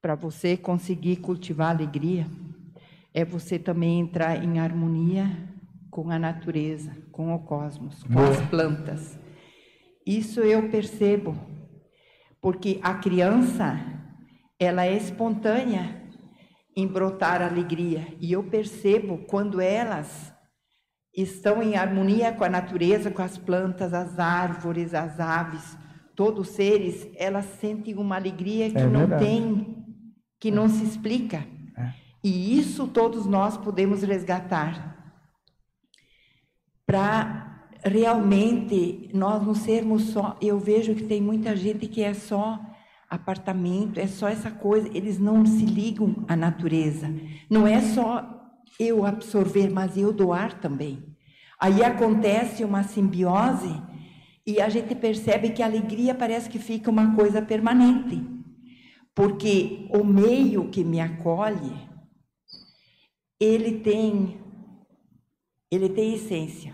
para você conseguir cultivar alegria é você também entrar em harmonia com a natureza, com o cosmos, com as plantas. Isso eu percebo, porque a criança, ela é espontânea em brotar alegria, e eu percebo quando elas estão em harmonia com a natureza, com as plantas, as árvores, as aves, todos os seres, elas sentem uma alegria que é não tem, que não se explica. É. E isso todos nós podemos resgatar para realmente nós não sermos só. Eu vejo que tem muita gente que é só apartamento, é só essa coisa, eles não se ligam à natureza. Não é só eu absorver, mas eu doar também. Aí acontece uma simbiose e a gente percebe que a alegria parece que fica uma coisa permanente. Porque o meio que me acolhe, ele tem ele tem essência.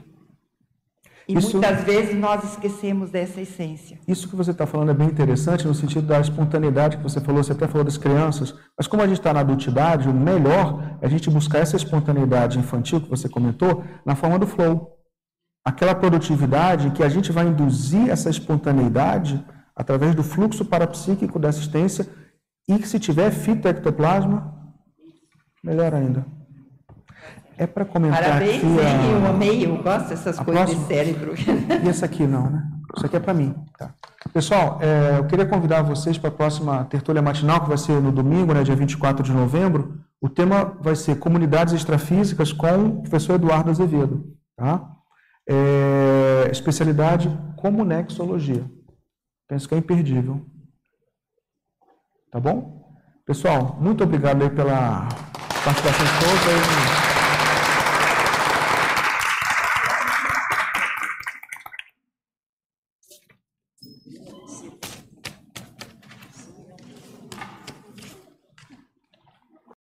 E isso, muitas vezes nós esquecemos dessa essência. Isso que você está falando é bem interessante no sentido da espontaneidade que você falou, você até falou das crianças, mas como a gente está na adultidade, o melhor é a gente buscar essa espontaneidade infantil que você comentou na forma do flow. Aquela produtividade que a gente vai induzir essa espontaneidade através do fluxo parapsíquico da assistência e que se tiver fitoectoplasma, melhor ainda. É para comentar Parabéns, aqui. A... eu amei, eu gosto dessas coisas próxima... de cérebro. E essa aqui não, né? Isso aqui é para mim. Tá. Pessoal, é, eu queria convidar vocês para a próxima tertúlia matinal, que vai ser no domingo, né, dia 24 de novembro. O tema vai ser Comunidades Extrafísicas com o professor Eduardo Azevedo. Tá? É, especialidade Comunexologia. Penso que é imperdível. Tá bom? Pessoal, muito obrigado aí pela participação de todos.